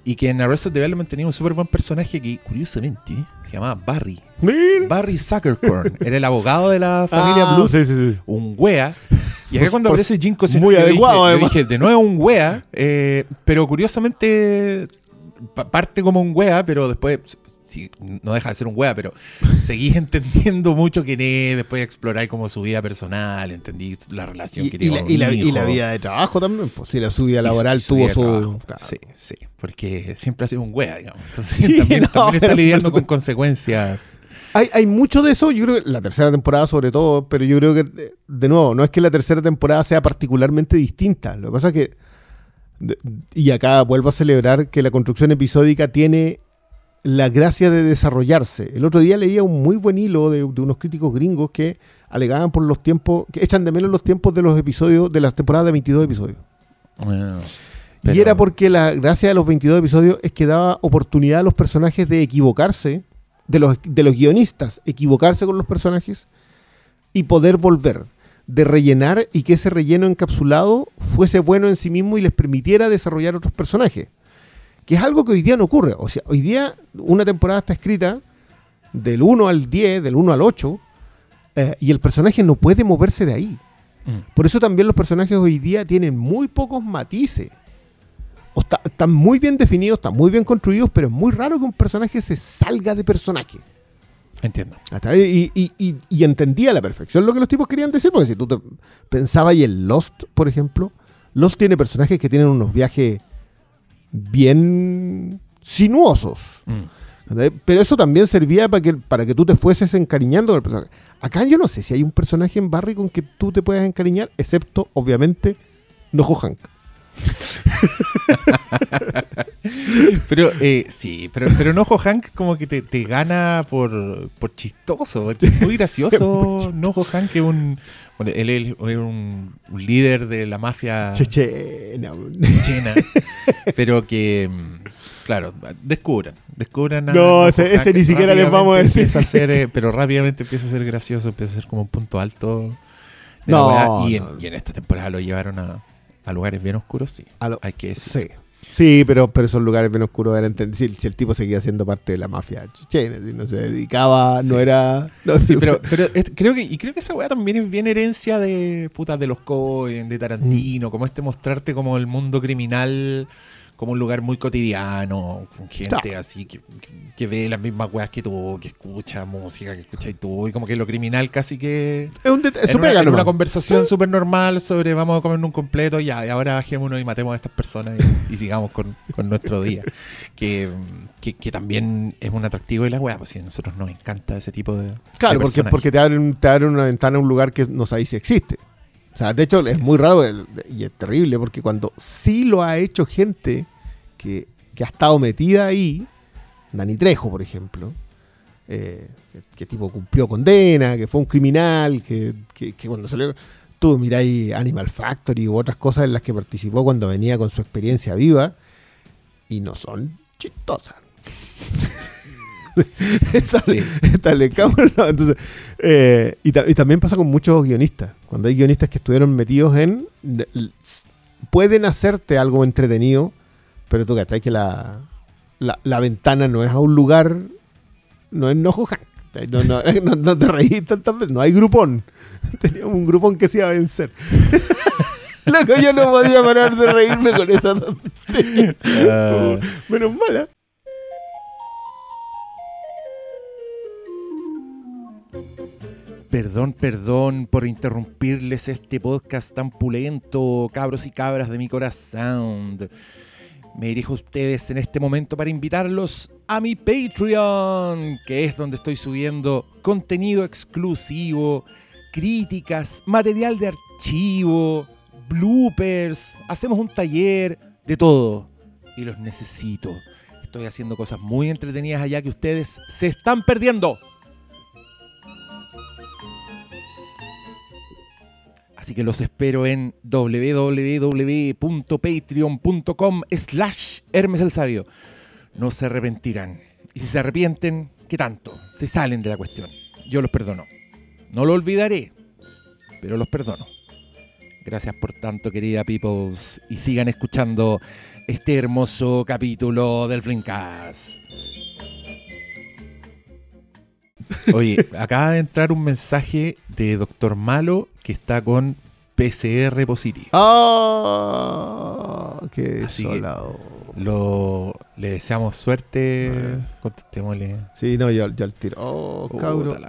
Y que en Arrested Development tenía un súper buen personaje que, curiosamente, se llamaba Barry. Mira. Barry Zuckercorn. [laughs] Era el abogado de la familia Ah, Bluth, Sí, sí, sí. un wea. Y acá [laughs] cuando aparece Jim Cosino, muy adecuado, dije, dije, de nuevo un wea, eh, pero curiosamente pa- parte como un wea, pero después sí, no deja de ser un wea, pero seguís [laughs] entendiendo mucho quién es, después exploráis como su vida personal, entendí la relación Y, que tiene y, la, y la vida de trabajo también, pues si la subida laboral su- tuvo su... trabajo. claro. Sí, sí, porque siempre ha sido un wea, digamos. Entonces Sí, también, no, también está lidiando con consecuencias. Hay, hay mucho de eso, yo creo que la tercera temporada sobre todo, pero yo creo que, de, de nuevo, no es que la tercera temporada sea particularmente distinta. Lo que pasa es que, de- y acá vuelvo a celebrar que la construcción episódica tiene la gracia de desarrollarse. El otro día leía un muy buen hilo de, de unos críticos gringos que alegaban por los tiempos, que echan de menos los tiempos de los episodios, de las temporadas de 22 episodios. Bueno, Y era porque la gracia de los 22 episodios es que daba oportunidad a los personajes de equivocarse, de los, de los guionistas, equivocarse con los personajes y poder volver, de rellenar y que ese relleno encapsulado fuese bueno en sí mismo y les permitiera desarrollar otros personajes. Que es algo que hoy día no ocurre. O sea, hoy día una temporada está escrita del 1 al 10, del 1 al 8, eh, y el personaje no puede moverse de ahí. Mm. Por eso también los personajes hoy día tienen muy pocos matices. O está- están muy bien definidos, están muy bien construidos, pero es muy raro que un personaje se salga de personaje. Entiendo. Hasta Y, y- y- y entendía a la perfección lo que los tipos querían decir, porque si tú te pensabas y en Lost, por ejemplo, Lost tiene personajes que tienen unos viajes bien sinuosos. Mm. Pero eso también servía para que, para que tú te fueses encariñando con el personaje. Acá yo no sé si hay un personaje en Barry con que tú te puedas encariñar, excepto, obviamente, Nojo Hank. [laughs] Pero eh, sí, pero, pero Nojo Hank como que te, te gana por, por chistoso, porque es muy gracioso. [laughs] Nojo Hank es un, él es es un, un líder de la mafia Cheche, no. china, pero que, mm, claro, descubran, descubran a No, ese- ni siquiera les vamos a decir. empieza a ser, eh, pero rápidamente empieza a ser gracioso, empieza a ser como un punto alto. de No, y, en, no. y en esta temporada lo llevaron a, a lugares bien oscuros, sí. A lo- Hay que decir. Sí. Sí, pero, pero esos lugares bien oscuros eran si, si el tipo seguía siendo parte de la mafia chechena, si no se dedicaba, Sí. no era. no, Sí, pero, [laughs] pero es- creo que, y creo que esa weá también es bien herencia de putas de los Coen, de Tarantino, como este mostrarte como el mundo criminal como un lugar muy cotidiano, con gente Claro. así que, que- que ve las mismas weas que tú, que escucha música que escuchas tú, y como que lo criminal casi que es un en una, en una conversación súper normal sobre vamos a comer un completo ya, y ahora bajémonos y matemos a estas personas y, y sigamos con, con nuestro día. Que, que, que también es un atractivo de la wea, pues si a nosotros nos encanta ese tipo de. Claro, de porque, porque te, abren, te abren una ventana a un lugar que no sabéis si existe. O sea, de hecho Así es es. muy raro el- y es terrible porque cuando sí lo ha hecho gente que, que ha estado metida ahí, Dani Trejo, por ejemplo, eh, que, que tipo cumplió condena, que fue un criminal, que, que- que cuando salió... Tú miráis Animal Factory u otras cosas en las que participó cuando venía con su experiencia viva y no son chistosas. [laughs] [laughs] Sí. la- Entonces, eh, y, ta- y también pasa con muchos guionistas. Cuando hay guionistas que estuvieron metidos en. Pueden hacerte algo entretenido, pero tú que que la, la, la ventana no es a un lugar. No es Nojo. No, no, [laughs] no, no te reís tantas veces. No hay grupón. [laughs] Teníamos un grupón que se iba a vencer. Loco, yo no podía parar de reírme con esa tontería. Ah. Menos mala. Perdón, perdón por interrumpirles este podcast tan pulento, cabros y cabras de mi corazón. Me dirijo a ustedes en este momento para invitarlos a mi Patreon, que es donde estoy subiendo contenido exclusivo, críticas, material de archivo, bloopers, hacemos un taller, de todo. Y los necesito. Estoy haciendo cosas muy entretenidas allá que ustedes se están perdiendo. Así que los espero en www.patreon.com slash Hermes el Sabio. No se arrepentirán. Y si se arrepienten, ¿qué tanto? Se salen de la cuestión. Yo los perdono. No lo olvidaré, pero los perdono. Gracias por tanto, querida Peoples. Y sigan escuchando este hermoso capítulo del Flimcast. Oye, acaba de entrar un mensaje de Doctor Malo que está con PCR positivo. ¡Ah! ¡Qué desolado! Lo, le deseamos suerte. Contestémosle. Sí, no, ya, ya el tiro. ¡Oh, wea.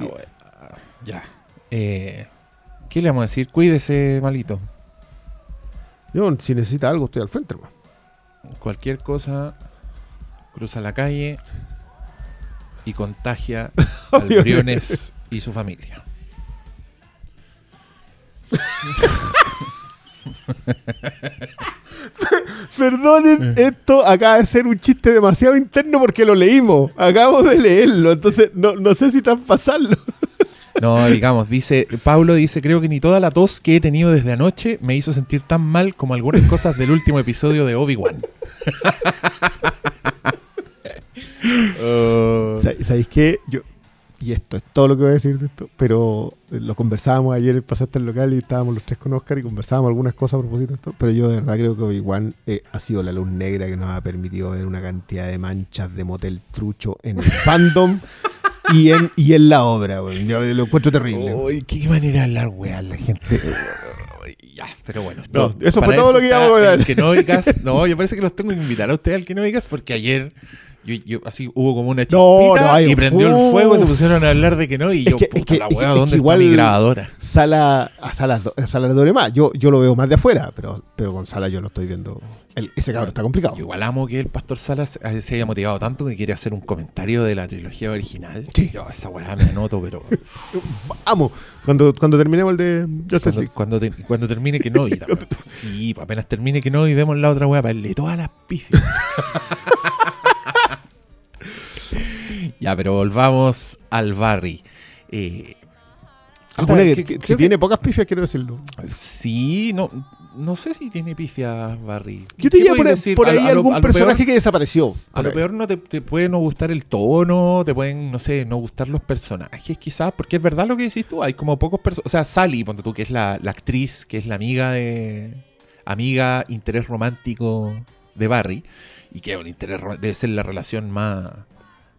Ya. Eh, ¿Qué le vamos a decir? Cuídese, malito. Yo, si necesita algo, estoy al frente, hermano. Cualquier cosa, cruza la calle y contagia [laughs] al Briones y su familia. [laughs] Perdonen, esto acaba de ser un chiste demasiado interno porque lo leímos. Acabamos de leerlo, entonces no, no sé si traspasarlo. [laughs] No, digamos, dice, Pablo dice, creo que ni toda la tos que he tenido desde anoche me hizo sentir tan mal como algunas cosas del último episodio de Obi-Wan. [laughs] Sa- ¿Sabéis qué? Yo, y esto es todo lo que voy a decir de esto, pero eh, lo conversábamos ayer, pasaste al local y estábamos los tres con Oscar y conversábamos algunas cosas a propósito de esto, pero yo de verdad creo que Obi-Wan eh, ha sido la luz negra que nos ha permitido ver una cantidad de manchas de motel trucho en el [laughs] fandom y en, y en la obra. Yo lo encuentro terrible. Uy, qué manera de hablar, weá, la gente. Ya, pero bueno. No, eso fue todo lo que íbamos a decir. que no digas, no, yo parece que los tengo que invitar a ustedes al que no digas porque ayer yo, yo- así hubo como una chispita No, y prendió el fuego y se pusieron a hablar de que no y Es yo, que- es puta la es es que ¿dónde igual- está mi grabadora? Sala, a Salas, a Salas Doble más. Yo, yo lo veo más de afuera, pero, pero con Sala yo lo estoy viendo. El- ese cabrón está complicado. Yo igual amo que el Pastor Salas eh, se haya motivado tanto que quiere hacer un comentario de la trilogía original. Sí. Yo esa weá me anoto, pero [laughs] Amo. Cuando, cuando terminemos el de Justice cuando, League. cuando, te- cuando termine que no, y [laughs] también, sí, apenas termine que no y vemos la otra weá para darle todas las pifias. [laughs] ya, pero volvamos al Barry. Eh, Alguna puta, que, que- tiene pocas pifias, quiero decirlo. Sí, no, no sé si tiene pifia Barry. Yo ¿Qué te diría por, decir? por ahí a algún lo personaje peor- que desapareció. A lo ahí. peor no te, te puede no gustar el tono, te pueden, no sé, no gustar los personajes quizás, porque es verdad lo que decís tú, hay como pocos personajes, o sea, Sally, ponte tú, que es la, la actriz, que es la amiga de, amiga, interés romántico de Barry, y que un interés debe ser la relación más,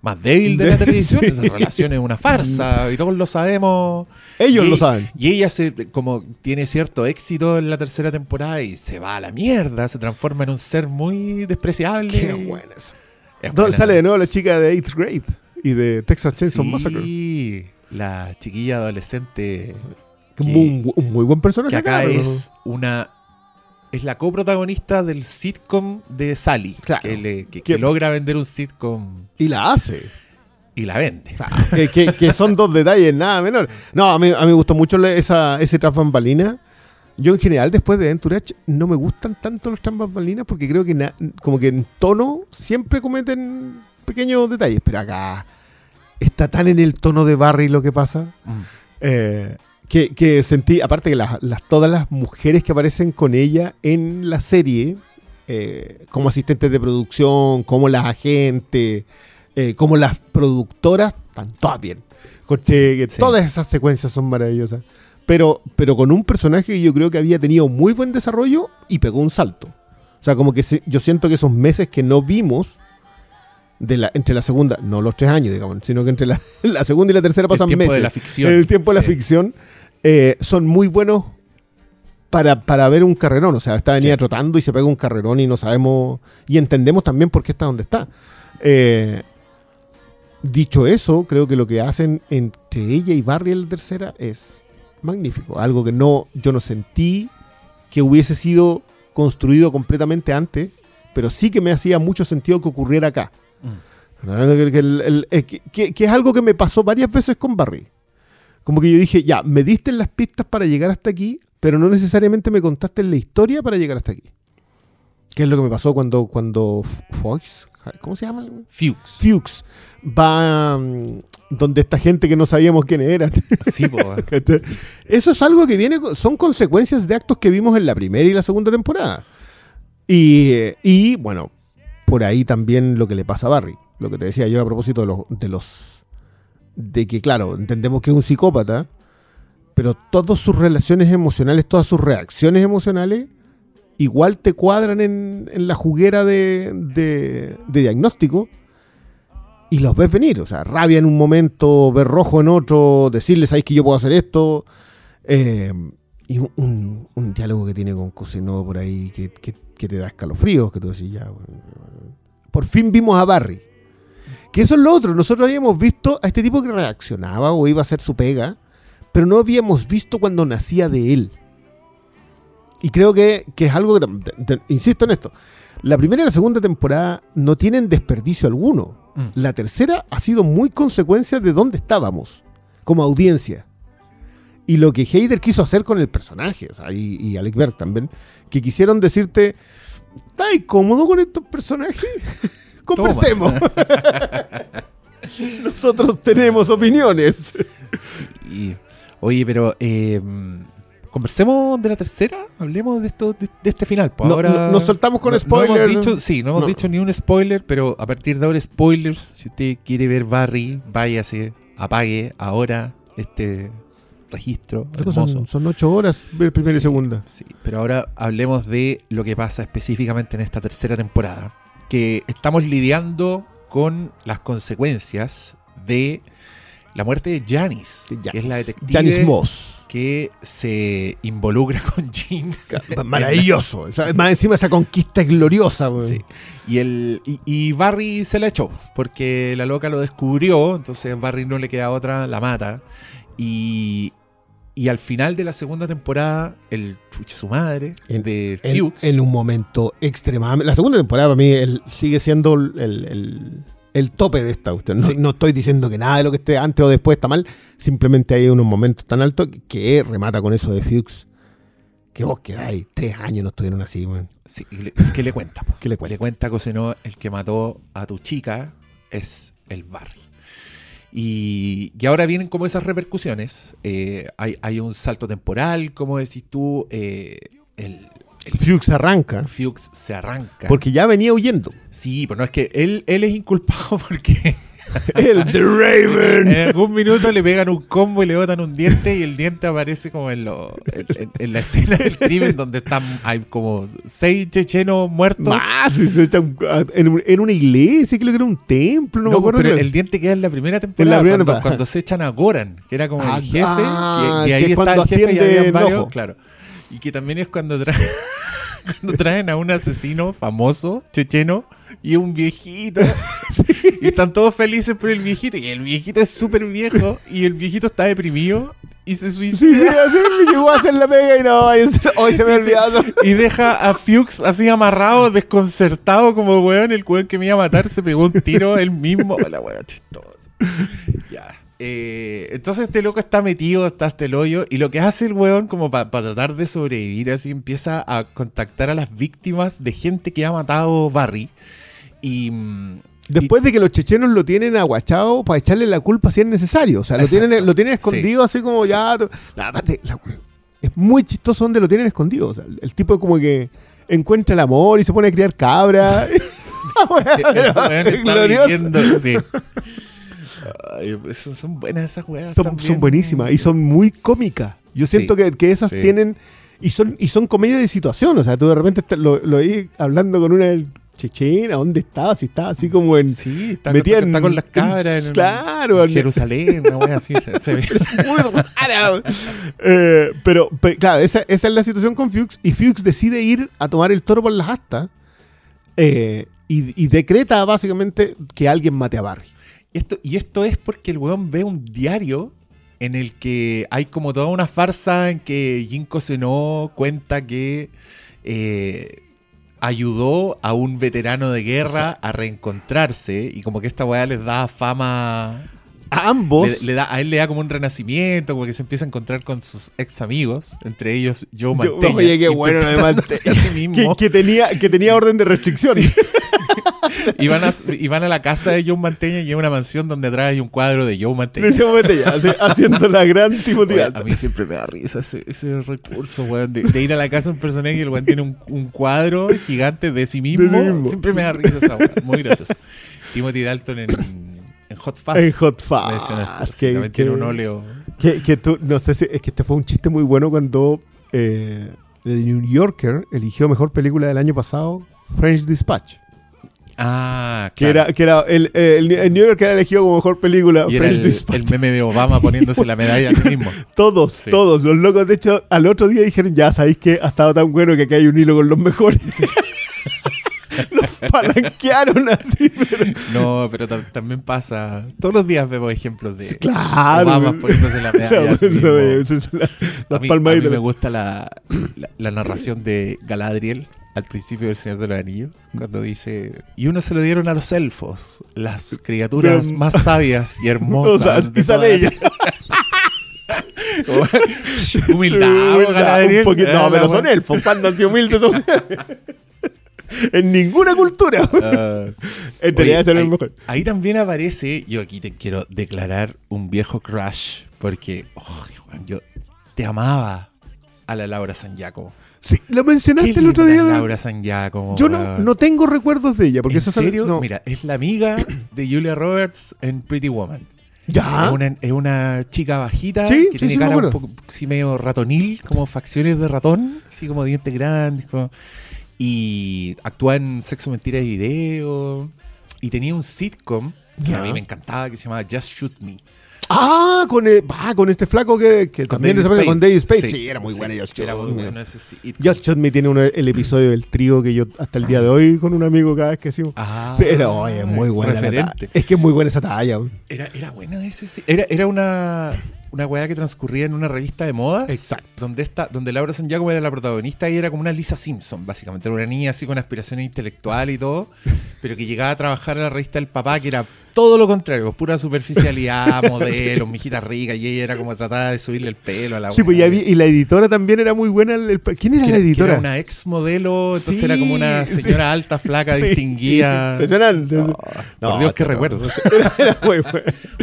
más débil de, De- la [laughs] televisión, sí. esa relación es una farsa, y todos lo sabemos. Ellos y, lo saben. Y ella se, como tiene cierto éxito en la tercera temporada y se va a la mierda, se transforma en un ser muy despreciable. Qué buenas. Es ¿Dónde buena. sale de nuevo la chica de 8th grade y de Texas Chainsaw Massacre? Sí, la chiquilla adolescente Que un, muy buen personaje. que acá es una es la coprotagonista del sitcom de Sally, Claro. que, le- que- Que- que logra vender un sitcom Y la hace. y la vende. que, que- que son dos detalles, nada menor. No, a mí, a mí me gustó mucho esa, ese tras bambalina. Yo en general, después de Entourage, no me gustan tanto los tras bambalinas porque creo que na- como que en tono siempre cometen pequeños detalles. Pero acá está tan en el tono de Barry lo que pasa. eh, que, que sentí, aparte que las, las- todas las mujeres que aparecen con ella en la serie, eh, como asistentes de producción, como las agentes, eh, como las productoras, están todas bien. Sí. Todas esas secuencias son maravillosas. Pero, pero con un personaje que yo creo que había tenido muy buen desarrollo y pegó un salto. O sea, como que se- yo siento que esos meses que no vimos de la, entre la segunda, no los tres años, digamos, sino que entre la, [laughs] la segunda y la tercera pasan el tiempo meses de la ficción. el tiempo de la ficción, eh, son muy buenos para, para ver un carrerón. O sea, está venía Sí. trotando y se pega un carrerón y no sabemos. Y entendemos también por qué está donde está. Eh, dicho eso, creo que lo que hacen entre ella y Barry en la tercera es magnífico. Algo que no, yo no sentí que hubiese sido construido completamente antes, pero sí que me hacía mucho sentido que ocurriera acá. Mm. Que- que es algo que me pasó varias veces con Barry. Como que yo dije, ya, me diste las pistas para llegar hasta aquí, pero no necesariamente me contaste la historia para llegar hasta aquí. Que es lo que me pasó cuando, cuando Fox, ¿cómo se llama? Fuchs. Fuchs. Va mm, donde esta gente que no sabíamos quiénes eran. Sí. [laughs] Eso es algo que viene, son consecuencias de actos que vimos en la primera y la segunda temporada. Y, y, bueno, por ahí también lo que le pasa a Barry. Lo que te decía yo a propósito de los, de los. De que, claro, entendemos que es un psicópata, pero todas sus relaciones emocionales, todas sus reacciones emocionales, igual te cuadran en, la juguera de, diagnóstico y los ves venir. O sea, rabia en un momento, ver rojo en otro, decirles, ¿sabéis que yo puedo hacer esto? Eh, y un, diálogo que tiene con Coseno por ahí que, te da escalofríos, que tú decís, ya. Por fin vimos a Barry. Que eso es lo otro.Nosotros habíamos visto a este tipo que reaccionaba o iba a hacer su pega, pero no habíamos visto cuando nacía de él. Y creo que, que es algo que, tam- te- te- insisto en esto, la primera y la segunda temporada no tienen desperdicio alguno. Mm. La tercera ha sido muy consecuencia de dónde estábamos como audiencia. Y lo que Heider quiso hacer con el personaje, o sea, y, y Alec Berg también, que quisieron decirte, ¿estás cómodo con estos personajes? [laughs] Conversemos. [laughs] Nosotros tenemos opiniones. Y- oye, pero eh, conversemos de la tercera, hablemos de esto, de, de este final. Pues No- ahora no- nos soltamos con no- no hemos spoilers. dicho- sí, no hemos dicho ni un spoiler, pero a partir de ahora spoilers. Si usted quiere ver Barry, váyase, apague ahora este registro hermoso. Son, son ocho horas, ver primera y Sí, segunda. Sí, pero ahora hablemos de lo que pasa específicamente en esta tercera temporada. Que estamos lidiando con las consecuencias de la muerte de Janice, que es la detective Janice Moss. que se involucra [laughs] con Jean. Maravilloso. [laughs] Más encima esa conquista es gloriosa. Sí. Y, el, y, y Barry se la echó, porque la loca lo descubrió, entonces Barry no le queda otra, la mata. Y, y al final de la segunda temporada, el chuche su madre En- de Fuchs. en un momento extremadamente. La segunda temporada para mí el- sigue siendo el, el- el tope de esta. Usted. No, Sí. no estoy diciendo que nada de lo que esté antes o después está mal. Simplemente hay unos momentos tan altos que remata con eso de Fuchs. Que vos quedáis tres años no estuvieron así. Sí, le- ¿Qué le cuenta? po? ¿Qué le Le cuenta? cuenta si no, el que mató a tu chica es el Barry. Y, y ahora vienen como esas repercusiones. Eh, hay, hay un salto temporal, como decís tú. eh, el, el Fuchs arranca. Fuchs se arranca. Porque ya venía huyendo. Sí, pero no es que él, él es inculpado [laughs] porque el [laughs] The Raven. en algún minuto le pegan un combo y le botan un diente y el diente aparece como en, lo- en, en- en la escena del crimen donde están hay como seis chechenos muertos. Más, se echa un- en, en una iglesia, creo que era un templo, no, No, me acuerdo. pero el diente queda en la primera temporada. primera cuando, temporada. cuando se echan a Goran, que era como Ah, el jefe. ah, y, ahí es está cuando el jefe y varios, claro. Y que también es cuando traen, cuando traen a un asesino famoso, checheno, y un viejito. [laughs] Y están todos felices por el viejito. Y el viejito es súper viejo. Y el viejito está deprimido. Y se suicida. Sí, sí, así llegó a hacer la pega y no, hoy se me olvidado. Y deja a Fuchs así amarrado, desconcertado, como weón. El weón que me iba a matar se pegó un tiro él mismo. La weón chistosa. Ya. Eh, entonces este loco está metido, está hasta el hoyo. Y lo que hace el weón, como para tratar de sobrevivir, así empieza a contactar a las víctimas de gente que ha matado Barry. Y. mm, Después de que los chechenos lo tienen aguachado para echarle la culpa si es necesario. O sea, lo tienen, lo tienen Sí. escondido así como ya. La, aparte, la- es muy chistoso donde lo tienen escondido. O sea, el tipo como que encuentra el amor y se pone a criar cabra. Esa weá, el weón es está glorioso. sí. Ay, son, buenas esas weas. Son, buenísimas y son muy cómicas. Yo siento Sí, que, que esas sí. tienen. Y son, y son comedia de situación. O sea, tú de repente te- lo, lo oí hablando con una chechena. ¿Dónde está? Si está así como en. Sí, está, está en- con las cabras en, claro, en en- Jerusalén, una wea así. Se, se ve. [laughs] Eh, pero, pero, claro, esa, esa es la situación con Fuchs. Y Fuchs decide ir a tomar el toro por las astas. eh, y, y decreta básicamente que alguien mate a Barry. Esto, y esto es porque el weón ve un diario en el que hay como toda una farsa en que Jinko Seno cuenta que eh, ayudó a un veterano de guerra a reencontrarse y como que esta weá les da fama A ambos. Le, le da, a él le da como un renacimiento, como que se empieza a encontrar con sus ex amigos, entre ellos Joe Yo- Mantegna. oye, qué bueno, además, intentándose a sí mismo. que, que tenía, que tenía orden de restricción. Sí. [laughs] y, van a, y van a la casa de Joe Mantegna y es una mansión donde atrás hay un cuadro de Joe Mantegna. De Joe Mantegna, así, haciendo la gran Timothy. A mí siempre me da risa ese, ese recurso, weón, de, de ir a la casa de un personaje y el weón tiene un, un cuadro gigante de sí, mismo. De sí mismo. Siempre me da risa esa weón. Muy gracioso. Timothy Dalton en, en Hot Fuzz. En Hot Fuzz. Que, también que- tiene un óleo. que- que tú, no sé si, es que este fue un chiste muy bueno cuando eh, The New Yorker eligió mejor película del año pasado, French Dispatch. Ah, Que era, que era el, el, el New Yorker era elegido como mejor película, y era el, Dispatch. el meme de Obama poniéndose la medalla a sí mismo. [laughs] Todos, Sí. todos. Los locos, de hecho, al otro día dijeron, ya sabéis que ha estado tan bueno que aquí hay un hilo con los mejores. [laughs] los palanquearon así, pero... No, pero ta- también pasa. Todos los días vemos ejemplos de claro. Obama poniéndose la medalla a las- A mí, a palmaditas. mí me gusta la, la, la narración de Galadriel al principio del Señor de los Anillos, cuando dice, y uno se lo dieron a los elfos, las criaturas más sabias y [laughs] hermosas. y sale ella. [laughs] Humildad, un poquito- no, Ah, pero son elfos. ¿Cuándo han sido humildes? Son- [laughs] en ninguna cultura. Ah. en realidad Oye, ese era el ahí, mejor. ahí también aparece, yo aquí te quiero declarar un viejo crush, porque oh, yo te amaba a la Laura San Giacomo. Sí, lo Qué mencionaste el otro día. Laura San Giacomo. Yo no, no tengo recuerdos de ella. Porque ¿En esa serio? no. Mira, es la amiga de Julia Roberts en Pretty Woman. Ya. Es, una, es una chica bajita Sí, que sí, tiene sí, cara un poco así medio ratonil, como facciones de ratón, así como dientes grandes. como- Y actúa en Sexo, Mentira y Video. Y tenía un sitcom que Ya. a mí me encantaba que se llamaba Just Shoot Me. Ah, con, el- ah, con este flaco que, que Con también desapareció con David Spade. Sí, Sí, era muy sí, buena Just Era muy bueno ese sitcom. Just Shot Me tiene uno- el episodio del trío que yo hasta el día de hoy con un amigo cada vez que decimos. Ah, Sí, era, oye, muy buena. referente. Es que es muy buena esa talla. Era, era buena ese. sí. Era, era una, una weá que transcurría en una revista de modas. Exacto. Donde, esta, donde Laura San Giacomo era la protagonista y era como una Lisa Simpson, básicamente. Era una niña así con aspiraciones intelectuales y todo. pero que llegaba a trabajar a la revista del papá, que era todo lo contrario, pura superficialidad, [laughs] modelos, mijita rica, y ella era como tratada de subirle el pelo a la Sí, pues ya vi- y la editora también era muy buena. el- el- ¿Quién era la editora? Era una ex modelo, entonces Sí, era como una sí. señora alta, flaca, Sí, distinguida. Impresionante. No, por Dios, qué recuerdo. [laughs] Era, muy.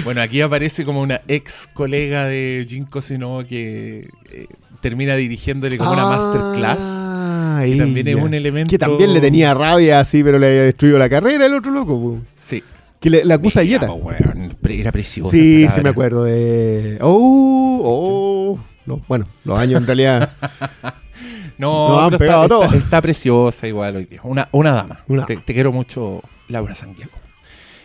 Bueno, aquí aparece como una ex colega de Jin Cosino que eh, termina dirigiéndole como una masterclass. Ah, que también es un elemento- Que también le tenía rabia así, pero le había destruido la carrera el otro loco. po. Sí. Que le, la acusa Mira, Yeta. po, weón, era preciosa. Sí, sí me acuerdo de... Oh, oh. No, bueno, los años en realidad... [laughs] No, Nos han pegado está, a todos. está- está preciosa igual hoy día. Una, una dama. Una te, quiero mucho, Laura Santiago.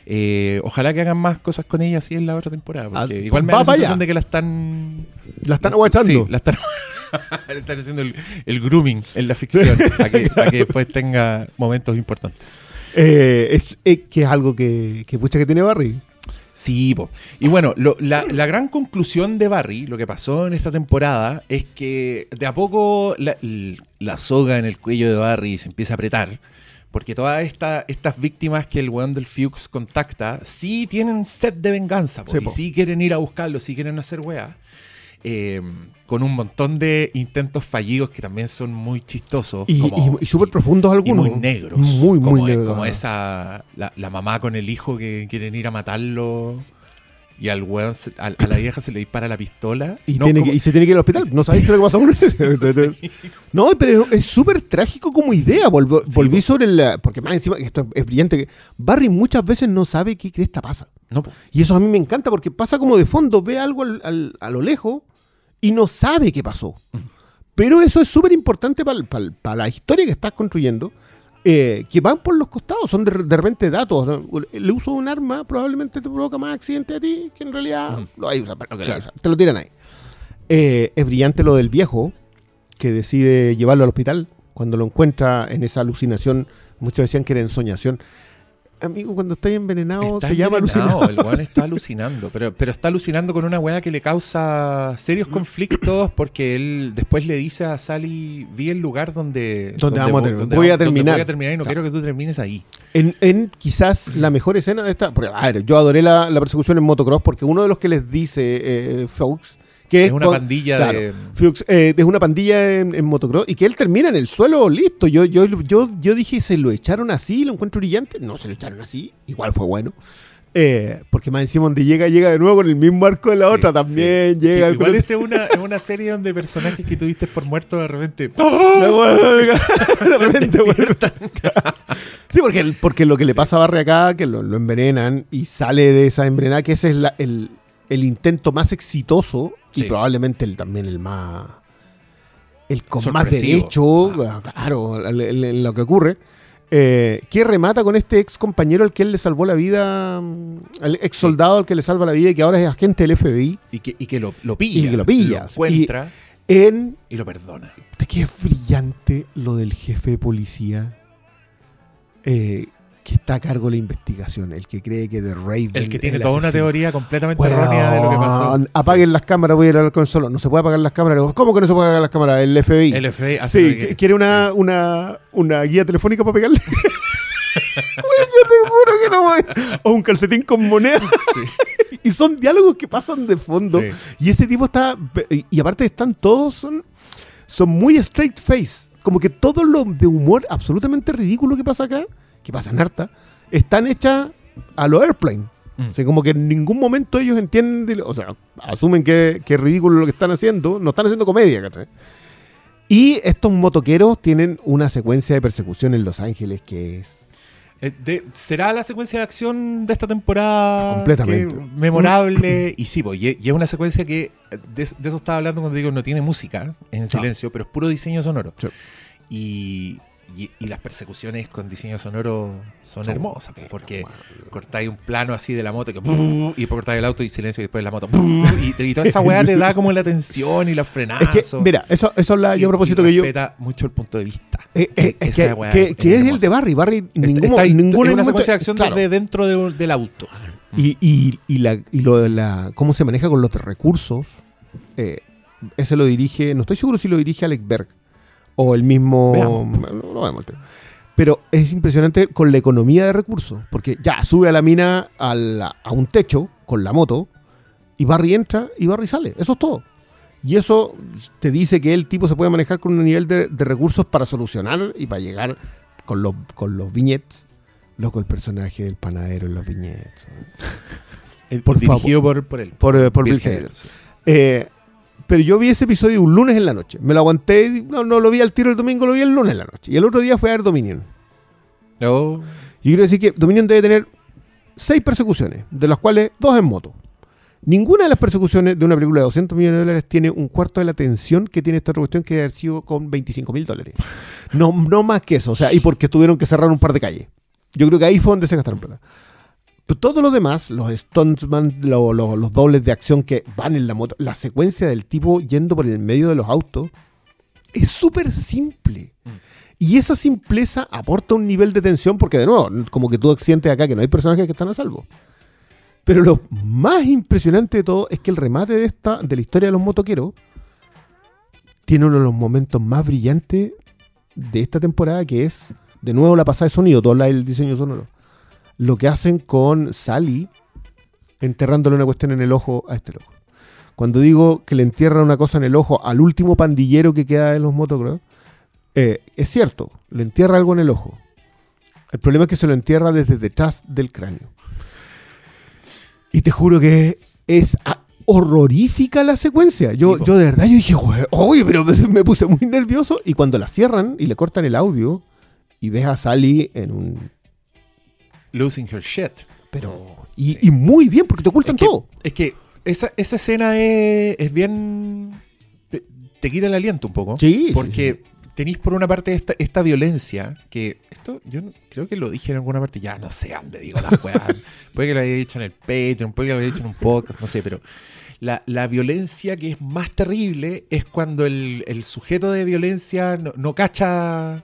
Eh, ojalá que hagan más cosas con ella así en la otra temporada. Porque Ah, igual me da la allá. sensación de que la están. La están aguachando. Sí, la están, [laughs] le están haciendo el, el grooming en la ficción para que, para que [laughs] después tenga momentos importantes. Eh, es, es que es algo que, que pucha que tiene Barry. Sí, po. y bueno, lo- la, la gran conclusión de Barry, lo que pasó en esta temporada, es que de a poco la, la soga en el cuello de Barry se empieza a apretar, porque todas esta- estas víctimas que el weón del Fuchs contacta, sí tienen sed de venganza, po, Sí, y sí quieren ir a buscarlo, sí quieren hacer weá. Eh, con un montón de intentos fallidos que también son muy chistosos. Y, y- y súper profundos y algunos. muy negros. Muy, muy como, negros. Como esa, la, la mamá con el hijo que quieren ir a matarlo. Y al weón, se- a, a la vieja se le dispara la pistola. Y, No, tiene como- que- y se tiene que ir al hospital. [laughs] No sabéis qué que pasa con eso. [laughs] No, pero es- súper trágico como idea. Volvo- Sí, volví po. sobre la. Porque más encima, esto es brillante. que Barry muchas veces no sabe qué cresta pasa. no, po. Y eso a mí me encanta porque pasa como de fondo, ve algo al- al- a lo lejos y no sabe qué pasó. Pero eso es súper importante para la historia que estás construyendo, eh, que van por los costados, son de, de repente datos. El uso de un arma probablemente te provoca más accidente a ti que en realidad lo hay Claro. hay usado. Te lo tiran ahí. Eh, es brillante lo del viejo que decide llevarlo al hospital cuando lo encuentra en esa alucinación. Muchos decían que era ensoñación. Amigo, cuando estáis envenenado Está se llama alucinación. El weón está alucinando. Pero, pero está alucinando con una weá que le causa serios conflictos porque él después le dice a Sally: Vi el lugar donde. Donde vamos a. Voy a terminar. voy a terminar y no Claro. quiero que tú termines ahí. En, en quizás la mejor escena de esta. Porque, a ver, yo adoré la, la persecución en motocross porque uno de los que les dice eh, Fox Que Es una con- pandilla claro, de. Fuchs, eh, es una pandilla en, en motocross y que él termina en el suelo listo. Yo, yo, yo, yo dije, ¿se lo echaron así? ¿Lo encuentro brillante? No, se lo echaron así. Igual fue bueno. Eh, porque más encima donde llega, llega de nuevo con el mismo arco de la Sí, otra también. sí. Llega Que igual este es una, es una serie donde personajes que tuviste por muertos de repente. [laughs] [laughs] [laughs] De repente. Sí, porque, porque lo que le pasa a Barry acá, que lo, lo envenenan y sale de esa envenenada, que ese es la- el, el intento más exitoso y probablemente el, también el más. El con más derecho, ah, claro, el- el- el- lo que ocurre. eh, que remata con este ex compañero al que él le salvó la vida, mm, al ex soldado al que le salva la vida y que ahora es agente del FBI, Y que, y que lo, lo pilla. Y que lo pilla. encuentra en y, lo perdona. Que es brillante lo del jefe de policía eh, que está a cargo de la investigación, el que cree que The Raven. El que tiene el toda una teoría completamente errónea de lo que pasó. Apaguen las cámaras, voy a ir a hablar con el solo. No se puede apagar las cámaras. ¿Cómo que no se puede apagar las cámaras? El FBI. El FBI sí, lo que- que- quiere una, una, una guía telefónica para pegarle. [laughs] Yo te juro que no voy. O un calcetín con moneda. Sí, [laughs] Y son diálogos que pasan de fondo. sí. Y ese tipo está. Y aparte están todos. Son, son muy straight face. Como que todo lo de humor absolutamente ridículo que pasa acá, que pasa en Arta, están hechas a lo airplane. Mm. O sea, como que en ningún momento ellos entienden. O sea, asumen que, que es ridículo lo que están haciendo. No están haciendo comedia, ¿cachai? Y estos motoqueros tienen una secuencia de persecución en Los Ángeles que es. Eh, de- ¿Será la secuencia de acción de esta temporada Completamente. que- memorable? Y sí, pues, y, es una secuencia que eh, de, de eso estaba hablando cuando digo no tiene música en silencio, pero es puro diseño sonoro. Sí. Y, y- y las persecuciones con diseño sonoro son hermosas, porque cortáis un plano así de la moto que, y después cortáis el auto y silencio y después la moto y, y toda esa weá te da como la tensión y los Es frenazos. que, mira, eso, eso habla Y- yo propósito y que yo. respeta mucho el punto de vista. Eh, eh, es que, weá que- es que es el de Barry. Barry, ahí- ningún es una secuencia de acción claro. desde dentro de- del auto. Y, y, y, la, y lo de la, cómo se maneja con los recursos, eh, ese lo dirige, no estoy seguro si lo dirige Alex Berg o el mismo... Veamos. Vemos, tío. Pero es impresionante con la economía de recursos, porque ya sube a la mina a, la- a un techo con la moto y Barry entra y Barry sale, eso es todo. Y eso te dice que el tipo se puede manejar con un nivel de, de recursos para solucionar y para llegar con los, con los viñetes. Loco, el personaje del panadero en los viñetes. [laughs] El- Por dirigido por, por él. Por, eh, por Bill, Bill Hader. Hader, sí. Eh, pero yo vi ese episodio un lunes en la noche. Me lo aguanté, y no, no lo vi al tiro el domingo, lo vi el lunes en la noche. Y el otro día fue a ver Dominion. Oh, Y quiero decir que Dominion debe tener seis persecuciones, de las cuales dos en moto. Ninguna de las persecuciones de una película de 200 millones de dólares tiene un cuarto de la tensión que tiene esta otra cuestión que debe haber sido con 25 mil dólares. No, no más que eso. O sea, y porque tuvieron que cerrar un par de calles. Yo creo que ahí fue donde se gastaron plata. Pero todo lo demás, los lo- lo- los dobles de acción que van en la moto, la secuencia del tipo yendo por el medio de los autos, es súper simple. Mm. Y esa simpleza aporta un nivel de tensión porque, de nuevo, como que tú sientes acá que no hay personajes que están a salvo. Pero lo más impresionante de todo es que el remate de esta, de la historia de los motoqueros, tiene uno de los momentos más brillantes de esta temporada, que es, de nuevo, la pasada de sonido, todo el diseño sonoro. Lo que hacen con Sally enterrándole una cuestión en el ojo a este loco. Cuando digo que le entierran una cosa en el ojo al último pandillero que queda de los motocross, eh, es cierto, le entierra algo en el ojo. El problema es que se lo entierra desde detrás del cráneo. Y te juro que es horrorífica la secuencia. Yo, Sí, yo de verdad yo dije, "Jue- oye, pero me, me puse muy nervioso. Y cuando la cierran y le cortan el audio y ves a Sally en un... losing her shit. Pero... Y, y muy bien, porque te ocultan Es que, todo. es que esa, esa escena es, es bien. Te, te quita el aliento un poco. Sí, sí, Porque tenéis por una parte esta, esta violencia que. Esto yo no- creo que lo dije en alguna parte. Ya no sé dónde digo las weas. [laughs] puede que lo haya dicho en el Patreon, puede que lo haya dicho en un podcast, no sé, pero. La, la violencia que es más terrible es cuando el, el sujeto de violencia no, no cacha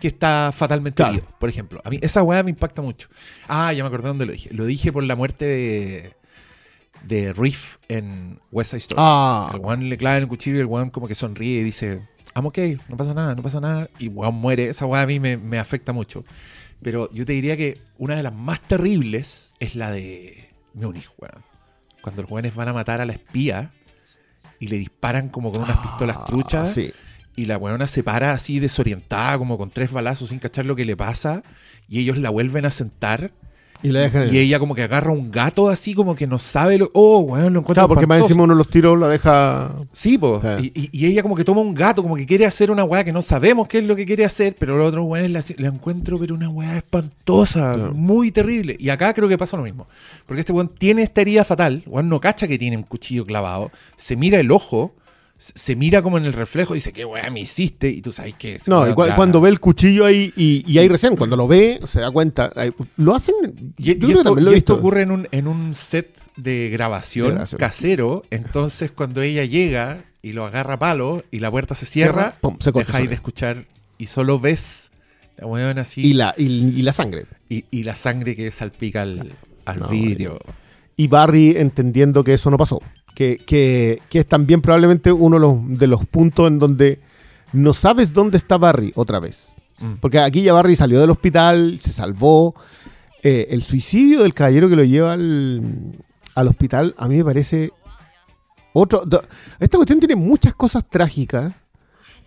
que está fatalmente Claro. herido. Por ejemplo, a mí esa weá me impacta mucho. Ah, ya me acordé dónde lo dije. Lo dije por la muerte de, de Riff en West Side Story. Ah, El weón le clava en el cuchillo y el weón como que sonríe y dice, I'm ok, no pasa nada, no pasa nada. Y weón muere. Esa weá a mí me, me afecta mucho. Pero yo te diría que una de las más terribles es la de Munich, weón. Cuando los weones van a matar a la espía y le disparan como con unas pistolas Ah, truchas. Sí. Y la weona se para así desorientada, como con tres balazos sin cachar lo que le pasa. Y ellos la vuelven a sentar. Y la dejan. Y ella como que agarra un gato así como que no sabe lo... Oh, weón, lo encuentro Claro, porque más encima uno los tiros la deja. Sí, po. Ah. Y, ella como que toma un gato, como que quiere hacer una weá que no sabemos qué es lo que quiere hacer, pero los otros weones la, la encuentro, pero una weá espantosa, Claro. muy terrible. Y acá creo que pasa lo mismo. Porque este weón tiene esta herida fatal, weón no cacha que tiene un cuchillo clavado, se mira el ojo, se mira como en el reflejo y dice, ¿qué weá me hiciste? Y tú sabes que... No, y cuando ve el cuchillo ahí, y, y ahí recién, cuando lo ve, se da cuenta. Lo hacen. Y, yo y creo que esto, también lo y he esto visto. ocurre en un, en un set de grabación, De grabación. casero. Entonces, cuando ella llega y lo agarra a palo y la puerta se cierra, Cierra, pum, se corta dejáis de escuchar y solo ves la weón así Y la, y, y la sangre. y, y la sangre que salpica al, al No, vidrio. Y Barry entendiendo que eso no pasó. Que, que- que es también probablemente uno de los, de los puntos en donde no sabes dónde está Barry otra vez. Mm. Porque aquí ya Barry salió del hospital, se salvó. Eh, el suicidio del caballero que lo lleva al, al hospital a mí me parece otro... Esta cuestión tiene muchas cosas trágicas,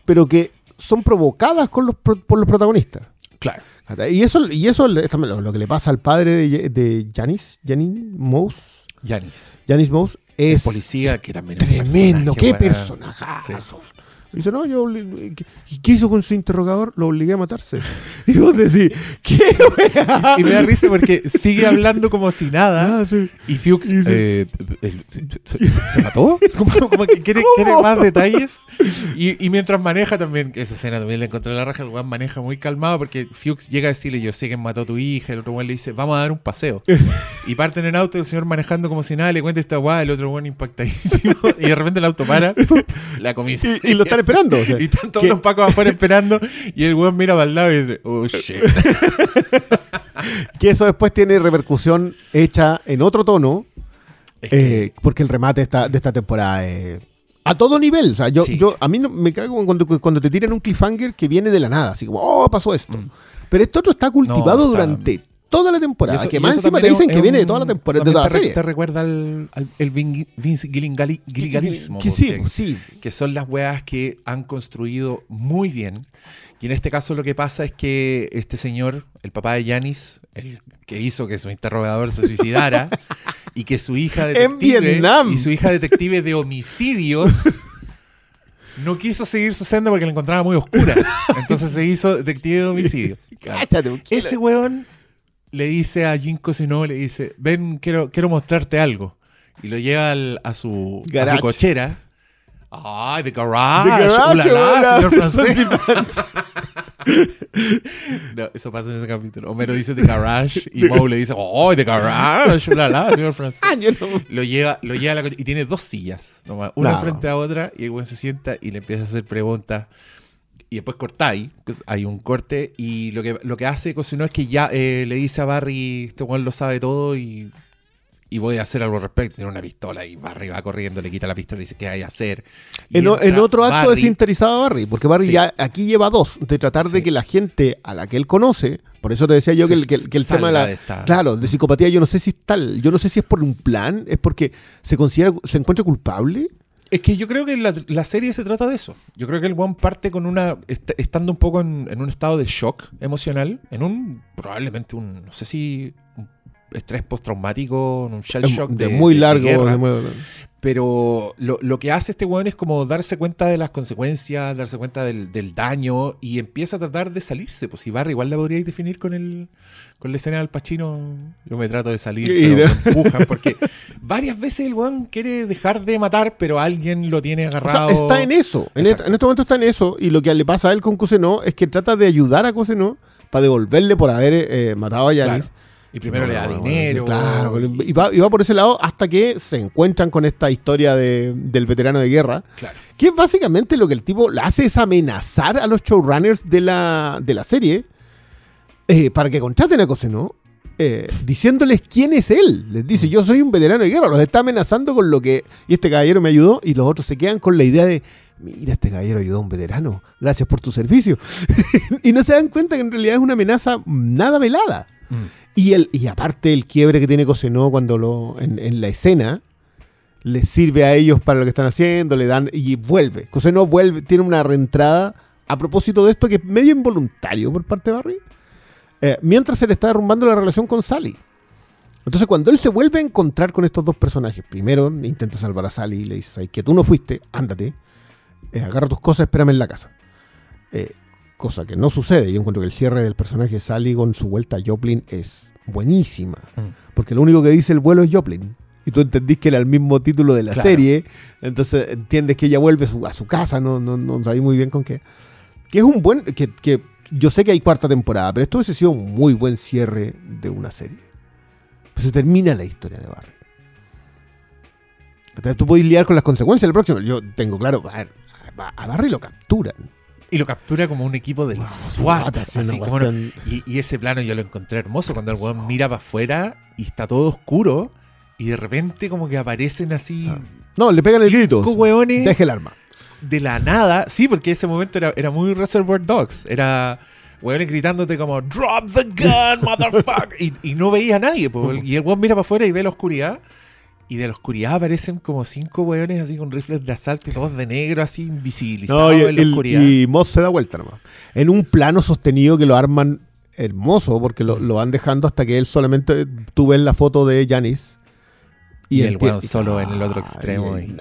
pero que son provocadas con los, pro- por los protagonistas. Claro. Y eso, y eso es lo, que le pasa al padre de, de Janis, Janis Mouse, Janis. Janis Mouse, es policía que también tremendo, qué personajazo. Weón. Dice, no, yo ¿qué- ¿y qué hizo con su interrogador? Lo obligué a matarse. [laughs] Y vos decís, ¿qué wea? Y me da risa porque sigue hablando como si nada. Ah, sí. Y Fuchs Y sí. eh, se, se- se mató. Es como, como que quiere, quiere más detalles. Y, y mientras maneja también, esa escena también le encontré la raja, el weón maneja muy calmado porque Fuchs llega a decirle, yo sé que mató a tu hija, el otro weón le dice, vamos a dar un paseo. [laughs] Y parten en auto, el señor manejando como si nada, le cuenta esta weá, el otro weón impactadísimo. [laughs] Y de repente el auto para, la comisaría. Y, y lo están esperando. o sea, Y están todos que- los pacos afuera esperando. Y el weón mira para el lado y dice, oh shit. [laughs] que eso después tiene repercusión hecha en otro tono, Es que- eh, porque el remate esta- de esta temporada es a todo nivel. O sea, yo, Sí. yo a mí no, me cago cuando, cuando te tiran un cliffhanger que viene de la nada, así como, oh, pasó esto. Mm. Pero este otro está cultivado No, está- durante toda la temporada. Eso- que más encima te dicen es que viene de un- toda la temporada, de toda la te serie. Te recuerda al, al- el Vin- Vince Gillingali- Gilliganismo. Que sí, sí. que son las weas que han construido muy bien. Y en este caso lo que pasa es que este señor, el papá de Yanis, el que hizo que su interrogador se suicidara, [laughs] y que su hija En detective Vietnam. y su hija detective de homicidios [laughs] no quiso seguir su senda porque la encontraba muy oscura. [laughs] Entonces se hizo detective de homicidios. Claro. Un kilo. Ese weón le dice a Jim Cosino, le dice, ven, quiero, quiero mostrarte algo. Y lo lleva al- a, su, a su cochera. ¡Ay, de garage! The garage, ¡Ulala, hola. señor [laughs] francés! [laughs] No, eso pasa en ese capítulo. Homero dice de garage y Moe le dice, ¡ay, de garage! ¡Ulala, señor [laughs] francés! Lo lleva, lo lleva a la coche- y tiene dos sillas, nomás, una frente a otra, y el güey se sienta y le empieza a hacer preguntas. Y después cortáis, pues, hay un corte, y lo que, lo que hace Cosino es que ya eh, le dice a Barry, este güey lo sabe todo y, y voy a hacer algo al respecto. Tiene una pistola y Barry va corriendo, le quita la pistola y dice, ¿qué hay a hacer? Y En, otro acto Barry, desinteresado a Barry, porque Barry Sí. ya aquí lleva dos, de tratar de que la gente a la que él conoce, por eso te decía yo que el, que el- que el tema de la... de esta- Claro, de psicopatía yo no sé si es tal, yo no sé si es por un plan, es porque se considera, se encuentra culpable. Es que yo creo que la, la serie se trata de eso. Yo creo que el one parte con una. est- estando un poco en, en un estado de shock emocional, en un. probablemente un. no sé si. Estrés postraumático, un shell shock de, de, muy de largo. guerra. de muy- Pero lo, lo que hace este weón es como darse cuenta de las consecuencias, darse cuenta del, del daño y empieza a tratar de salirse. Pues si Barry igual la podríais definir con el con la escena del Pachino. Yo me trato de salir, Y pero de- me empujan porque varias veces el weón quiere dejar de matar, pero alguien lo tiene O sea, agarrado. está en eso. En, este, en este momento está en eso. Y lo que le pasa a él con Cuseno es que trata de ayudar a Cuseno para devolverle por haber eh, matado a Yanis. Claro. Y primero le da dinero. Claro, y va, y va por ese lado hasta que se encuentran con esta historia de- del veterano de guerra. Claro. Que es básicamente lo que el tipo le hace es amenazar a los showrunners de la, de la serie eh, para que contraten a Coseno, eh, diciéndoles quién es él. Les dice, yo soy un veterano de guerra, los está amenazando con lo que... Y este caballero me ayudó y los otros se quedan con la idea de, mira, este caballero ayudó a un veterano, gracias por tu servicio. [laughs] y no se dan cuenta que en realidad es una amenaza nada velada. Mm. Y, el, y aparte el quiebre que tiene Coseno cuando lo, en, en la escena, les sirve a ellos para lo que están haciendo, le dan y vuelve. José no vuelve, tiene una reentrada a propósito de esto que es medio involuntario por parte de Barry, eh, mientras se le está derrumbando la relación con Sally. Entonces cuando él se vuelve a encontrar con estos dos personajes, primero intenta salvar a Sally y le dice, "Ay, que tú no fuiste, ándate, eh, agarra tus cosas, espérame en la casa. Eh, cosa que no sucede. Yo encuentro que el cierre del personaje de Sally con su vuelta a Joplin es buenísima. Mm. Porque lo único que dice el vuelo es Joplin. Y tú entendís que era el mismo título de la Claro. serie. Entonces entiendes que ella vuelve su- a su casa. No, no, no sabéis muy bien con qué. Que es un buen. Que, que yo sé que hay cuarta temporada, pero esto hubiese sido un muy buen cierre de una serie. Pues se termina la historia de Barry. Entonces, tú podés lidiar con las consecuencias del próximo. Yo tengo claro, a, ver, a- a Barry lo capturan. Y lo captura como un equipo del SWAT. así como y, y ese plano yo lo encontré hermoso cuando el weón mira para afuera y está todo oscuro y de repente como que aparecen así Ah. No, le pegan el grito. weones Deje el arma. de la nada. Sí, porque ese momento era, era muy Reservoir Dogs. Era weones gritándote como Drop the gun, motherfucker. [laughs] y, y no veía a nadie. po. [laughs] Y el weón mira para afuera y ve la oscuridad. Y de la oscuridad aparecen como cinco weones así con rifles de asalto y todos de negro, así invisibilizados No, y, en la el- oscuridad. y Moss se da vuelta nomás. En un plano sostenido que lo arman hermoso, porque lo, lo van dejando hasta que él solamente. Tú ves la foto de Janis. Y el weón solo en el otro extremo y-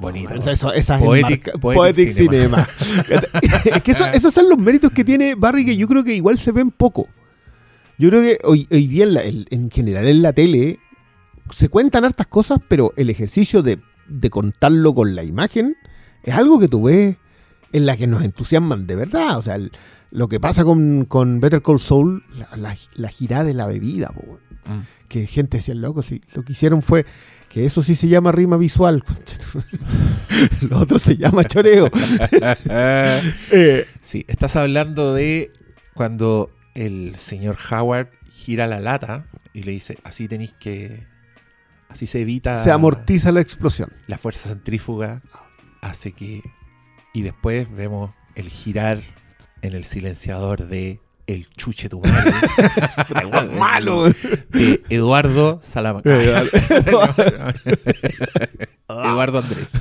bonito. man. Eso- esas Poetic- enmarca- poetic poetic cinema. cinema. [laughs] [laughs] es que eso- esos son los méritos que tiene Barry que yo creo que igual se ven poco. Yo creo que hoy, hoy día en, la- en- en general en la tele se cuentan hartas cosas, pero el ejercicio de, de contarlo con la imagen es algo que tú ves en la que nos entusiasman de verdad. O sea, el- lo que pasa con, con Better Call Saul, la, la, la girada de la bebida, po. Mm. que gente decía, loco, sí, lo que hicieron fue que eso sí se llama rima visual. [laughs] lo otro se llama choreo. [laughs] Eh, Sí, estás hablando de cuando el señor Howard gira la lata y le dice, así tenéis que... Así se evita... se amortiza la explosión. La fuerza centrífuga hace que... Y después vemos el girar en el silenciador de El Chuche tu madre. [laughs] malo. de Eduardo Salamanca. Eh, Eduardo [laughs] Andrés.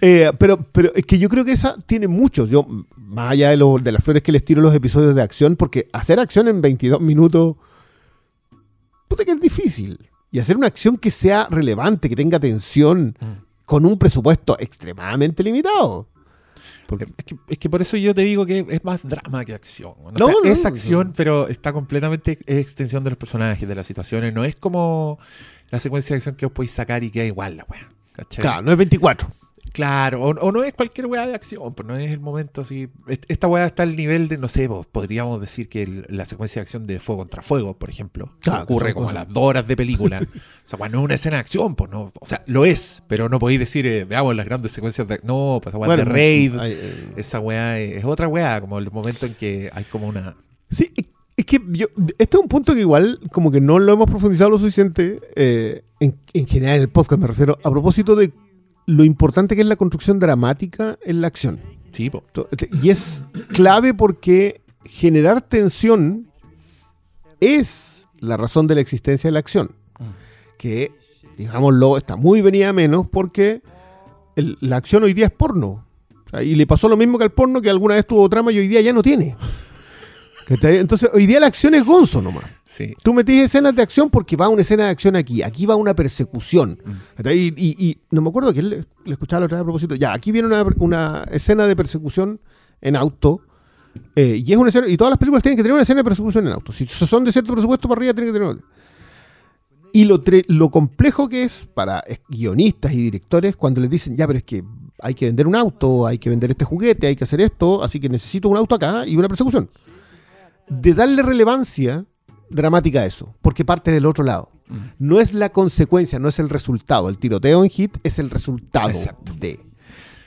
Eh, pero, pero es que yo creo que esa tiene muchos. Yo, más allá de, lo- de las flores que les tiro los episodios de acción, porque hacer acción en 22 minutos, puta que es difícil. Y hacer una acción que sea relevante, que tenga tensión, Mm. con un presupuesto extremadamente limitado. Porque- Es que, es que por eso yo te digo que es más drama que acción. O No, sea, no, es acción, no. pero está completamente es extensión de los personajes, de las situaciones. No es como la secuencia de acción que os podéis sacar y queda igual la wea. ¿cachai? Claro, no es 24. Claro, o, o no es cualquier weá de acción, pues no es el momento así. Est- Esta weá está al nivel de, no sé, podríamos decir que el- la secuencia de acción de Fuego contra Fuego, por ejemplo, que Claro, que ocurre como a las dos horas de película. [laughs] o sea, no es una escena de acción, pues no. O sea, lo es, pero no podéis decir, eh, veamos las grandes secuencias de. No, pues esa weá Bueno, de Raid. eh, Esa weá es, otra weá, como el momento en que hay como una. Sí, es- es que yo, este es un punto que igual como que no lo hemos profundizado lo suficiente eh, en, en general en el podcast, me refiero, a propósito de lo importante que es la construcción dramática en la acción. Sí, po. Y es clave porque generar tensión es la razón de la existencia de la acción. Que, digámoslo, está muy venida a menos porque el- la acción hoy día es porno. O sea, y le pasó lo mismo que al porno que alguna vez tuvo trama y hoy día ya no tiene. [laughs] Entonces, hoy día la acción es gonzo nomás. Sí. Tú metís escenas de acción porque va una escena de acción aquí. Aquí va una persecución. ¿Cachai? Y, y- y no me acuerdo que le, le escuchaba la otra vez a propósito. Ya, aquí viene una, una escena de persecución en auto. eh, y es una escena. Y todas las películas tienen que tener una escena de persecución en auto. Si son de cierto presupuesto para arriba, tienen que tener otra. Y lo, tre- lo complejo que es para guionistas y directores cuando les dicen, ya, pero es que hay que vender un auto, hay que vender este juguete, hay que hacer esto, así que necesito un auto acá y una persecución. De darle relevancia dramática eso, porque parte del otro lado. No es la consecuencia, no es el resultado. El tiroteo en hit es el resultado Exacto. de.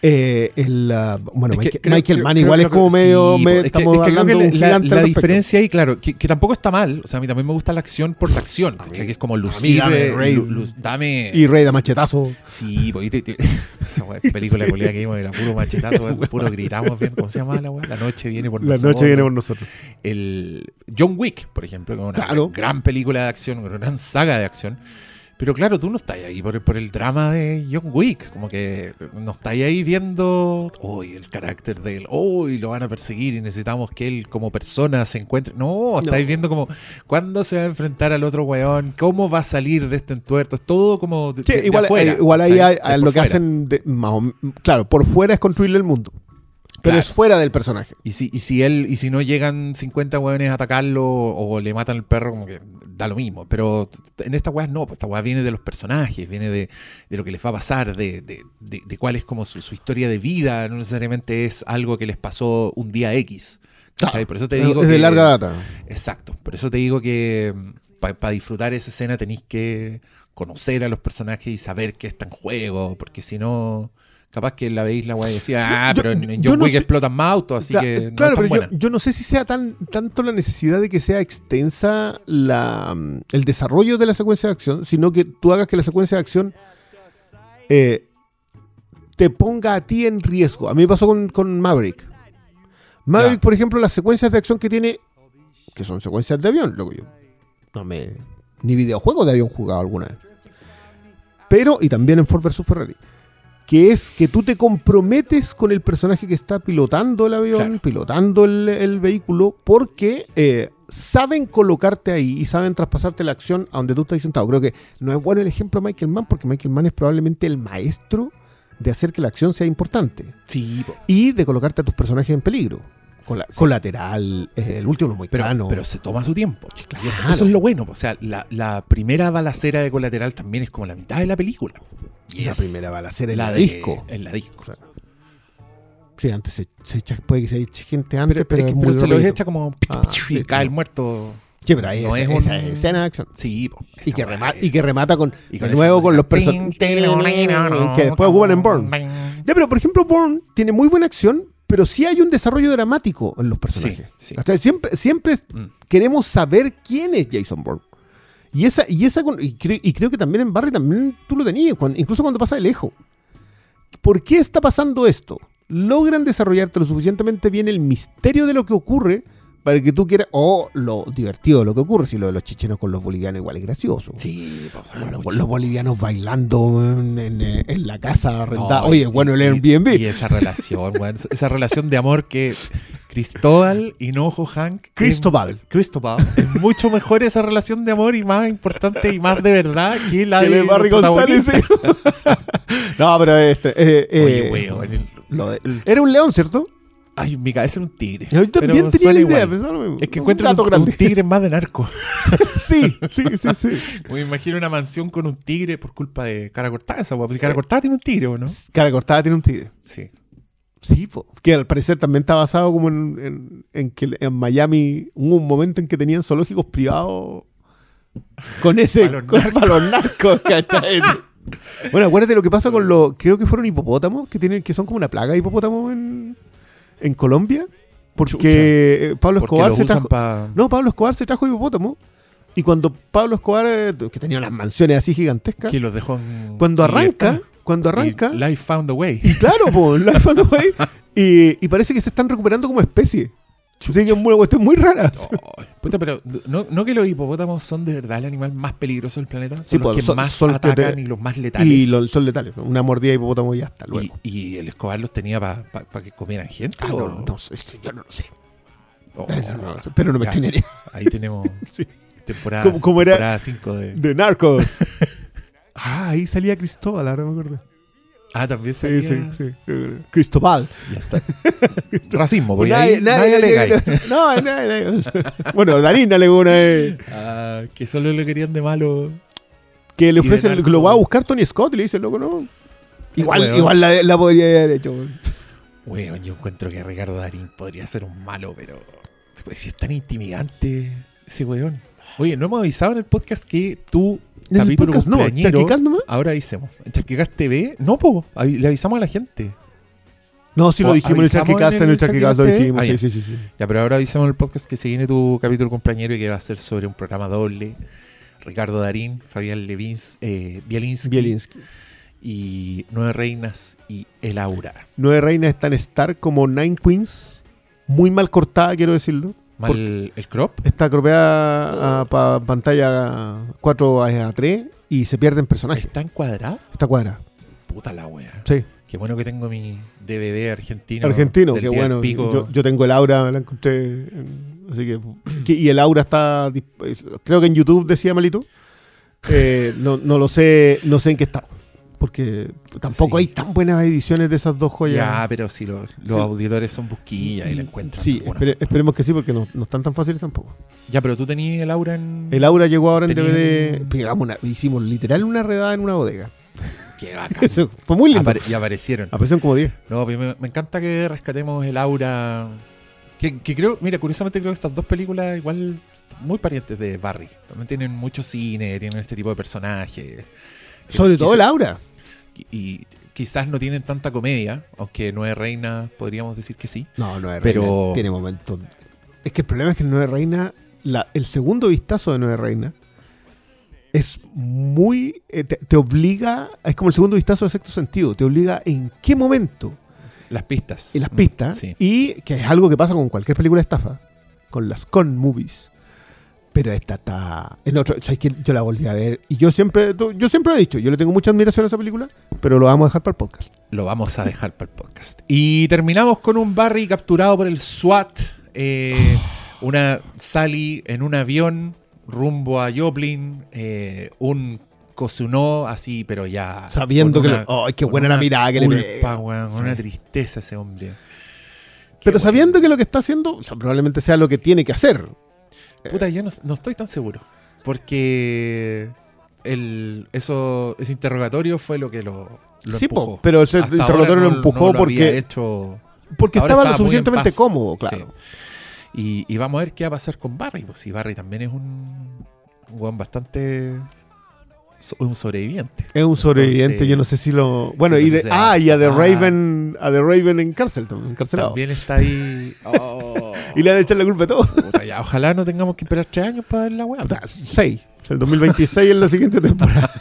Eh, el, ah, bueno, Es que Michael, creo- Michael creo- Mann creo igual que es como medio. sí, me- po. Es que- estamos es que creo hablando de un la, gigante la diferencia ahí, claro, que, tampoco está mal. O sea, a mí también me gusta la acción por la acción. ¿cachai? que es como lucir. dame eh, Raid. lu- lu- dame. Y Rey de machetazo. Sí, te- [laughs] esa, película de que vimos era puro machetazo, [laughs] puro gritamos bien. ¿Cómo se llama la weá? La noche viene por La nosotros. noche viene por nosotros. El John Wick, por ejemplo, que es una Claro. gran película de acción, una gran saga de acción. Pero claro, tú no estás ahí por, por el drama de John Wick. Como que no estás ahí viendo. Uy, el carácter de él. Uy, lo van a perseguir y necesitamos que él como persona se encuentre. No, estáis No. viendo como. ¿Cuándo se va a enfrentar al otro weón? ¿Cómo va a salir de este entuerto? Es todo como. de- Sí, de- de igual, afuera, eh, igual ahí hay- lo que fuera. hacen, de- más o- claro, por fuera es construirle el mundo. Pero Claro. es fuera del personaje. Y si, y si él, y si no llegan 50 hueones a atacarlo o le matan al perro, como que da lo mismo. Pero en esta weá no, pues esta weá viene de los personajes, viene de, de lo que les va a pasar, de, de, de- cuál es como su, su historia de vida, no necesariamente es algo que les pasó un día X. ¿cachai? Por eso te digo es de que- larga data. Exacto. Por eso te digo que para disfrutar esa escena tenéis que conocer a los personajes y saber qué está en juego, porque si no, capaz que la veis la weá y decía, ah, Yo- pero en, en John no Wick sé- explotan más autos, así que no claro, es tan pero buena. yo, yo no sé si sea tan tanto la necesidad de que sea extensa la, mm, el desarrollo de la secuencia de acción, sino que tú hagas que la secuencia de acción eh, te ponga a ti en riesgo. A mí me pasó con, con Maverick. Maverick, por ejemplo, las secuencias de acción que tiene, que son secuencias de avión, luego yo no me ni videojuegos de avión jugado alguna vez. Pero, y también en Ford vs Ferrari, que es que tú te comprometes con el personaje que está pilotando el avión, Claro. pilotando el, el vehículo, porque eh, saben colocarte ahí y saben traspasarte la acción a donde tú estás sentado. Creo que no es bueno el ejemplo de Michael Mann, porque Michael Mann es probablemente el maestro de hacer que la acción sea importante Sí, y de colocarte a tus personajes en peligro. Cola- Colateral, el último muy pero, plano. pero se toma su tiempo. claro. Y eso, eso es lo bueno. O sea, la, la primera balacera de colateral también es como la mitad de la película. Y la primera balacera en la la de- disco. En la disco. Sí, antes se, se echa, puede que se eche gente antes, Pero, es que- muy pero se rapidito. echa como Ah, y sí, cae el muerto. Sí, pero ahí no es esa un- escena de acción. Sí, po. Y que, remata, y que remata con, y de con nuevo esa con los personajes que después ocupan en Bourne. Ya, pero por ejemplo, Bourne tiene muy buena acción, pero sí hay un desarrollo dramático en los personajes. Sí, sí. Hasta Siempre, siempre Mm. queremos saber quién es Jason Bourne. Y esa, y esa y, cre- y creo que también en Barry también tú lo tenías, cuando- incluso cuando pasa de lejos. ¿Por qué está pasando esto? Logran desarrollarte lo suficientemente bien el misterio de lo que ocurre para que tú quieras. O lo divertido de lo que ocurre. Si lo de los chichenos con los bolivianos igual es gracioso. Sí, po, o sea, Los, bolivianos bailando en, en- en la casa arrendada. No, Oye, y- bueno el y- Airbnb. Y esa relación, weón, esa relación de amor que Cristóbal, Hinojo, Hank. es- Cristóbal. Cristóbal. Es mucho mejor esa relación de amor y más importante y más de verdad que la Que de de Barry González. [laughs] no, pero este. eh, Oye, eh, el- lo de- era un león, ¿cierto? Ay, mi cabeza era un tigre. Yo también pero tenía la idea. lo mismo. Es que encuentro un, tigre más de narco. [laughs] sí, sí, sí, sí. [laughs] Me imagino una mansión con un tigre por culpa de cara cortada esa. Pues si cara cortada tiene un tigre, ¿o no? Cara cortada tiene un tigre. Sí. Sí, po. que al parecer también está basado como en, en- en que en Miami hubo un momento en que tenían zoológicos privados con ese [laughs] con, los narcos, ¿cachai? Bueno, acuérdate lo que pasa con los, creo que fueron hipopótamos, que tienen, que son como una plaga de hipopótamos en, en Colombia, porque eh, Pablo Escobar se trajo, pa... no, Pablo Escobar se trajo hipopótamo y cuando Pablo Escobar, eh, que tenía unas mansiones así gigantescas, que los dejó en cuando arranca, libertad. cuando arranca, Y Life found a way. y claro, po, Life on the Way. [laughs] Y, y parece que se están recuperando como especie. Así que es una cuestión muy rara. Oh, puta, pero ¿no, ¿no que los hipopótamos son de verdad el animal más peligroso del planeta? Son Sí, los pues, que son- más son que atacan y los más letales. Y los, son letales. Una mordida de hipopótamo y ya está. Y- Luego. y el Escobar los tenía para que comieran gente. Ah, ¿o? no, no yo no lo sé. Oh, no lo sé, Pero no me extrañaría. Ahí tenemos [laughs] Sí. temporada 5 de... De narcos. [laughs] ah, ahí salía Cristóbal, ahora me acuerdo. Ah, también Sí, sí, sí. Eh, Cristóbal. Ya está. [laughs] Racismo, porque Nadie- ahí nadie- nadie, alega ahí. nadie- No, nadie- nadie- Bueno, Darín alegó una vez Ah, que solo le querían de malo. que le ofrece, narco. lo va a buscar Tony Scott y le dice, loco, no. Igual, igual la, la podría haber hecho. weón. Weón, yo encuentro que Ricardo Darín podría ser un malo, pero pues, si es tan intimidante ese weón. Oye, no hemos avisado en el podcast que tú, En capítulo no, cumpleañero, nomás. ahora avisemos. En Charquicast TV, no, po, avi- le avisamos a la gente. No, sí lo dijimos en el Charquicast, en en el Charquicast lo dijimos. ah, Sí, ya. sí, sí, sí. Ya, pero ahora avisamos en el podcast que se viene tu capítulo cumpleañero y que va a ser sobre un programa doble. Ricardo Darín, Fabián Levins, eh, Bielinski, Bielinski. y Nueve Reinas y El Aura. Nueve reinas es tan star como Nine Queens. Muy mal cortada, quiero decirlo. El crop. Está cropeada para pantalla 4 a 3 y se pierde en personaje. ¿Está encuadrado? Está cuadrada. Puta la wea. Sí. Qué bueno que tengo mi DVD argentino. Argentino, qué bueno. Yo, yo tengo el aura, la encontré. en- así que, que- Y el aura está. disp- Creo que en YouTube decía Malito. Eh, no, no lo sé, no sé en qué está. Porque tampoco Sí. hay tan buenas ediciones de esas dos joyas. Ya, pero si lo- los Sí. auditores son busquillas y la encuentran. Sí, espere- esperemos que sí, porque no, no están tan fáciles tampoco. Ya, pero tú tenías el aura en. El aura llegó ahora en DVD. Pegamos una, hicimos literal una redada en una bodega. Qué [laughs] bacán. Eso fue muy lindo. Apare- y aparecieron. Aparecieron como 10. No, pero me, me encanta que rescatemos el aura. Que, que creo, mira, curiosamente creo que estas dos películas igual son muy parientes de Barry. También tienen mucho cine, tienen este tipo de personajes. Sobre todo el aura. Y, quizás no tienen tanta comedia, aunque Nueve Reinas podríamos decir que sí. No, Pero- Reina. Tiene momentos. Es que el problema es que Nueve Reina, la- el segundo vistazo de Nueve Reina es muy. eh, te, te obliga. Es como el segundo vistazo de sexto sentido. Te obliga en qué momento, Las pistas. en las Mm, pistas. Sí. Y que es algo que pasa con cualquier película de estafa. Con las con movies. Pero esta está. En otro, ¿sabes qué? Yo la volví a ver. Y yo siempre, yo siempre he dicho, yo le tengo mucha admiración a esa película. Pero lo vamos a dejar para el podcast. Lo vamos a dejar para el podcast. Y terminamos con un Barry capturado por el SWAT. eh, una Sally en un avión rumbo a Joplin. eh, un Cosunó así, pero ya. Sabiendo que una- le- ¡Ay, qué buena la mirada que le pega! weón, una tristeza ese hombre. Qué Pero bueno. sabiendo que lo que está haciendo, o sea, probablemente sea lo que tiene que hacer. Puta, yo no, no estoy tan seguro. Porque el, eso, ese interrogatorio fue lo que lo, lo sí, empujó. po, pero ese Hasta interrogatorio lo empujó no lo había porque, hecho porque estaba lo suficientemente cómodo, claro. Y, y vamos a ver qué va a pasar con Barry. Pues si Barry también es un, un bastante. Un sobreviviente. Es un sobreviviente, Entonces- yo no sé si lo. Bueno, y de. Ah, y a The ah. Raven. A The Raven en cárcel encarcelado. También está ahí. [laughs] Oh, Y le han echado la culpa de todo. puta, ya, ojalá no tengamos que esperar tres años para ver la weá. Seis. O sea, el 2026 es la siguiente temporada.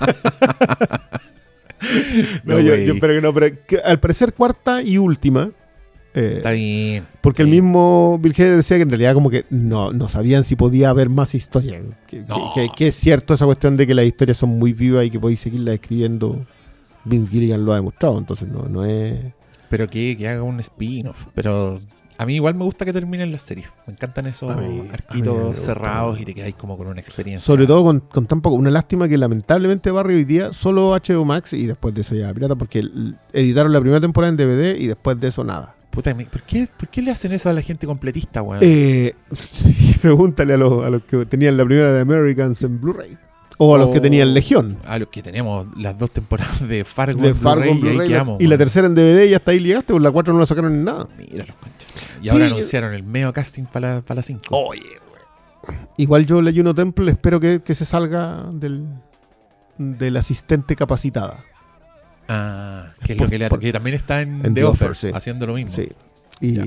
no, [laughs] No, yo, yo espero que no, pero que al parecer cuarta y última. Eh, Está bien. porque el mismo Hader decía que en realidad como que no, no sabían si podía haber más historia. Que, No. que- que- que es cierto esa cuestión de que las historias son muy vivas y que podéis seguirlas escribiendo. Vince Gilligan lo ha demostrado, entonces no, no es... Pero que, que haga un spin-off. Pero a mí igual me gusta que terminen las series. Me encantan esos mí- arquitos cerrados y te quedáis como con una experiencia. Sobre todo con, con tan poco. Una lástima que lamentablemente Barry hoy día solo HBO Max y después de eso ya pirata porque editaron la primera temporada en DVD y después de eso nada. Puta, ¿por qué, ¿por qué le hacen eso a la gente completista, weón? Eh, [laughs] sí, pregúntale a los, a los que tenían la primera de Americans en Blu-ray. O a los que O tenían Legión. A los que tenemos las dos temporadas de Fargo, de en Fargo Blu-ray, y ahí Blu-ray. quedamos, y la tercera en DVD y hasta ahí llegaste, pues la 4 no la sacaron en nada. Mira los conchas. Y Sí, ahora anunciaron el medio casting para la, para la 5. Oye, Igual yo la Juno Temple espero que, que se salga del, del asistente capacitada. Ah, que es Por- lo que, le, por- que también está en, en The The Offer, Offer, sí. haciendo lo mismo. Sí. Y Ya.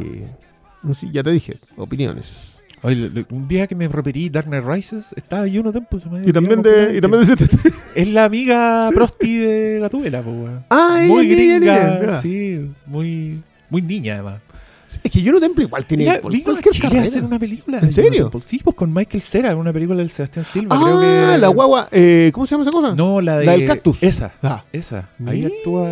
no sé, ya te dije, opiniones. Oye, un día que me repetí Dark Knight Rises, estaba Temple. Se me Y también de, y también de Es la amiga [laughs] Sí. prosti de Gatúbela, po. Ah, Muy gringa, sí, muy niña además. Es que Juno Temple igual tiene Mira, por vino a cualquier Chile a carrera. hacer una película. ¿En serio? Sí, pues con Michael Cera, una película del Sebastián Silva. Ah, creo que... la guagua, eh, ¿cómo se llama esa cosa? No, la, de, La del cactus. Esa, Ah, esa. Ahí actúa.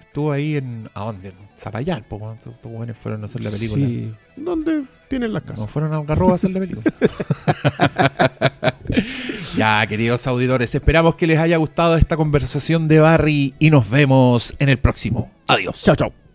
Estuvo ahí en. ¿A dónde? En Zapallar, weón. Estos weones fueron a hacer la película. Sí. ¿Dónde tienen las casas? No fueron a Algarrobo a hacer la película. [laughs] ya, queridos auditores, esperamos que les haya gustado esta conversación de Barry y nos vemos en el próximo. Adiós. Chao, chao.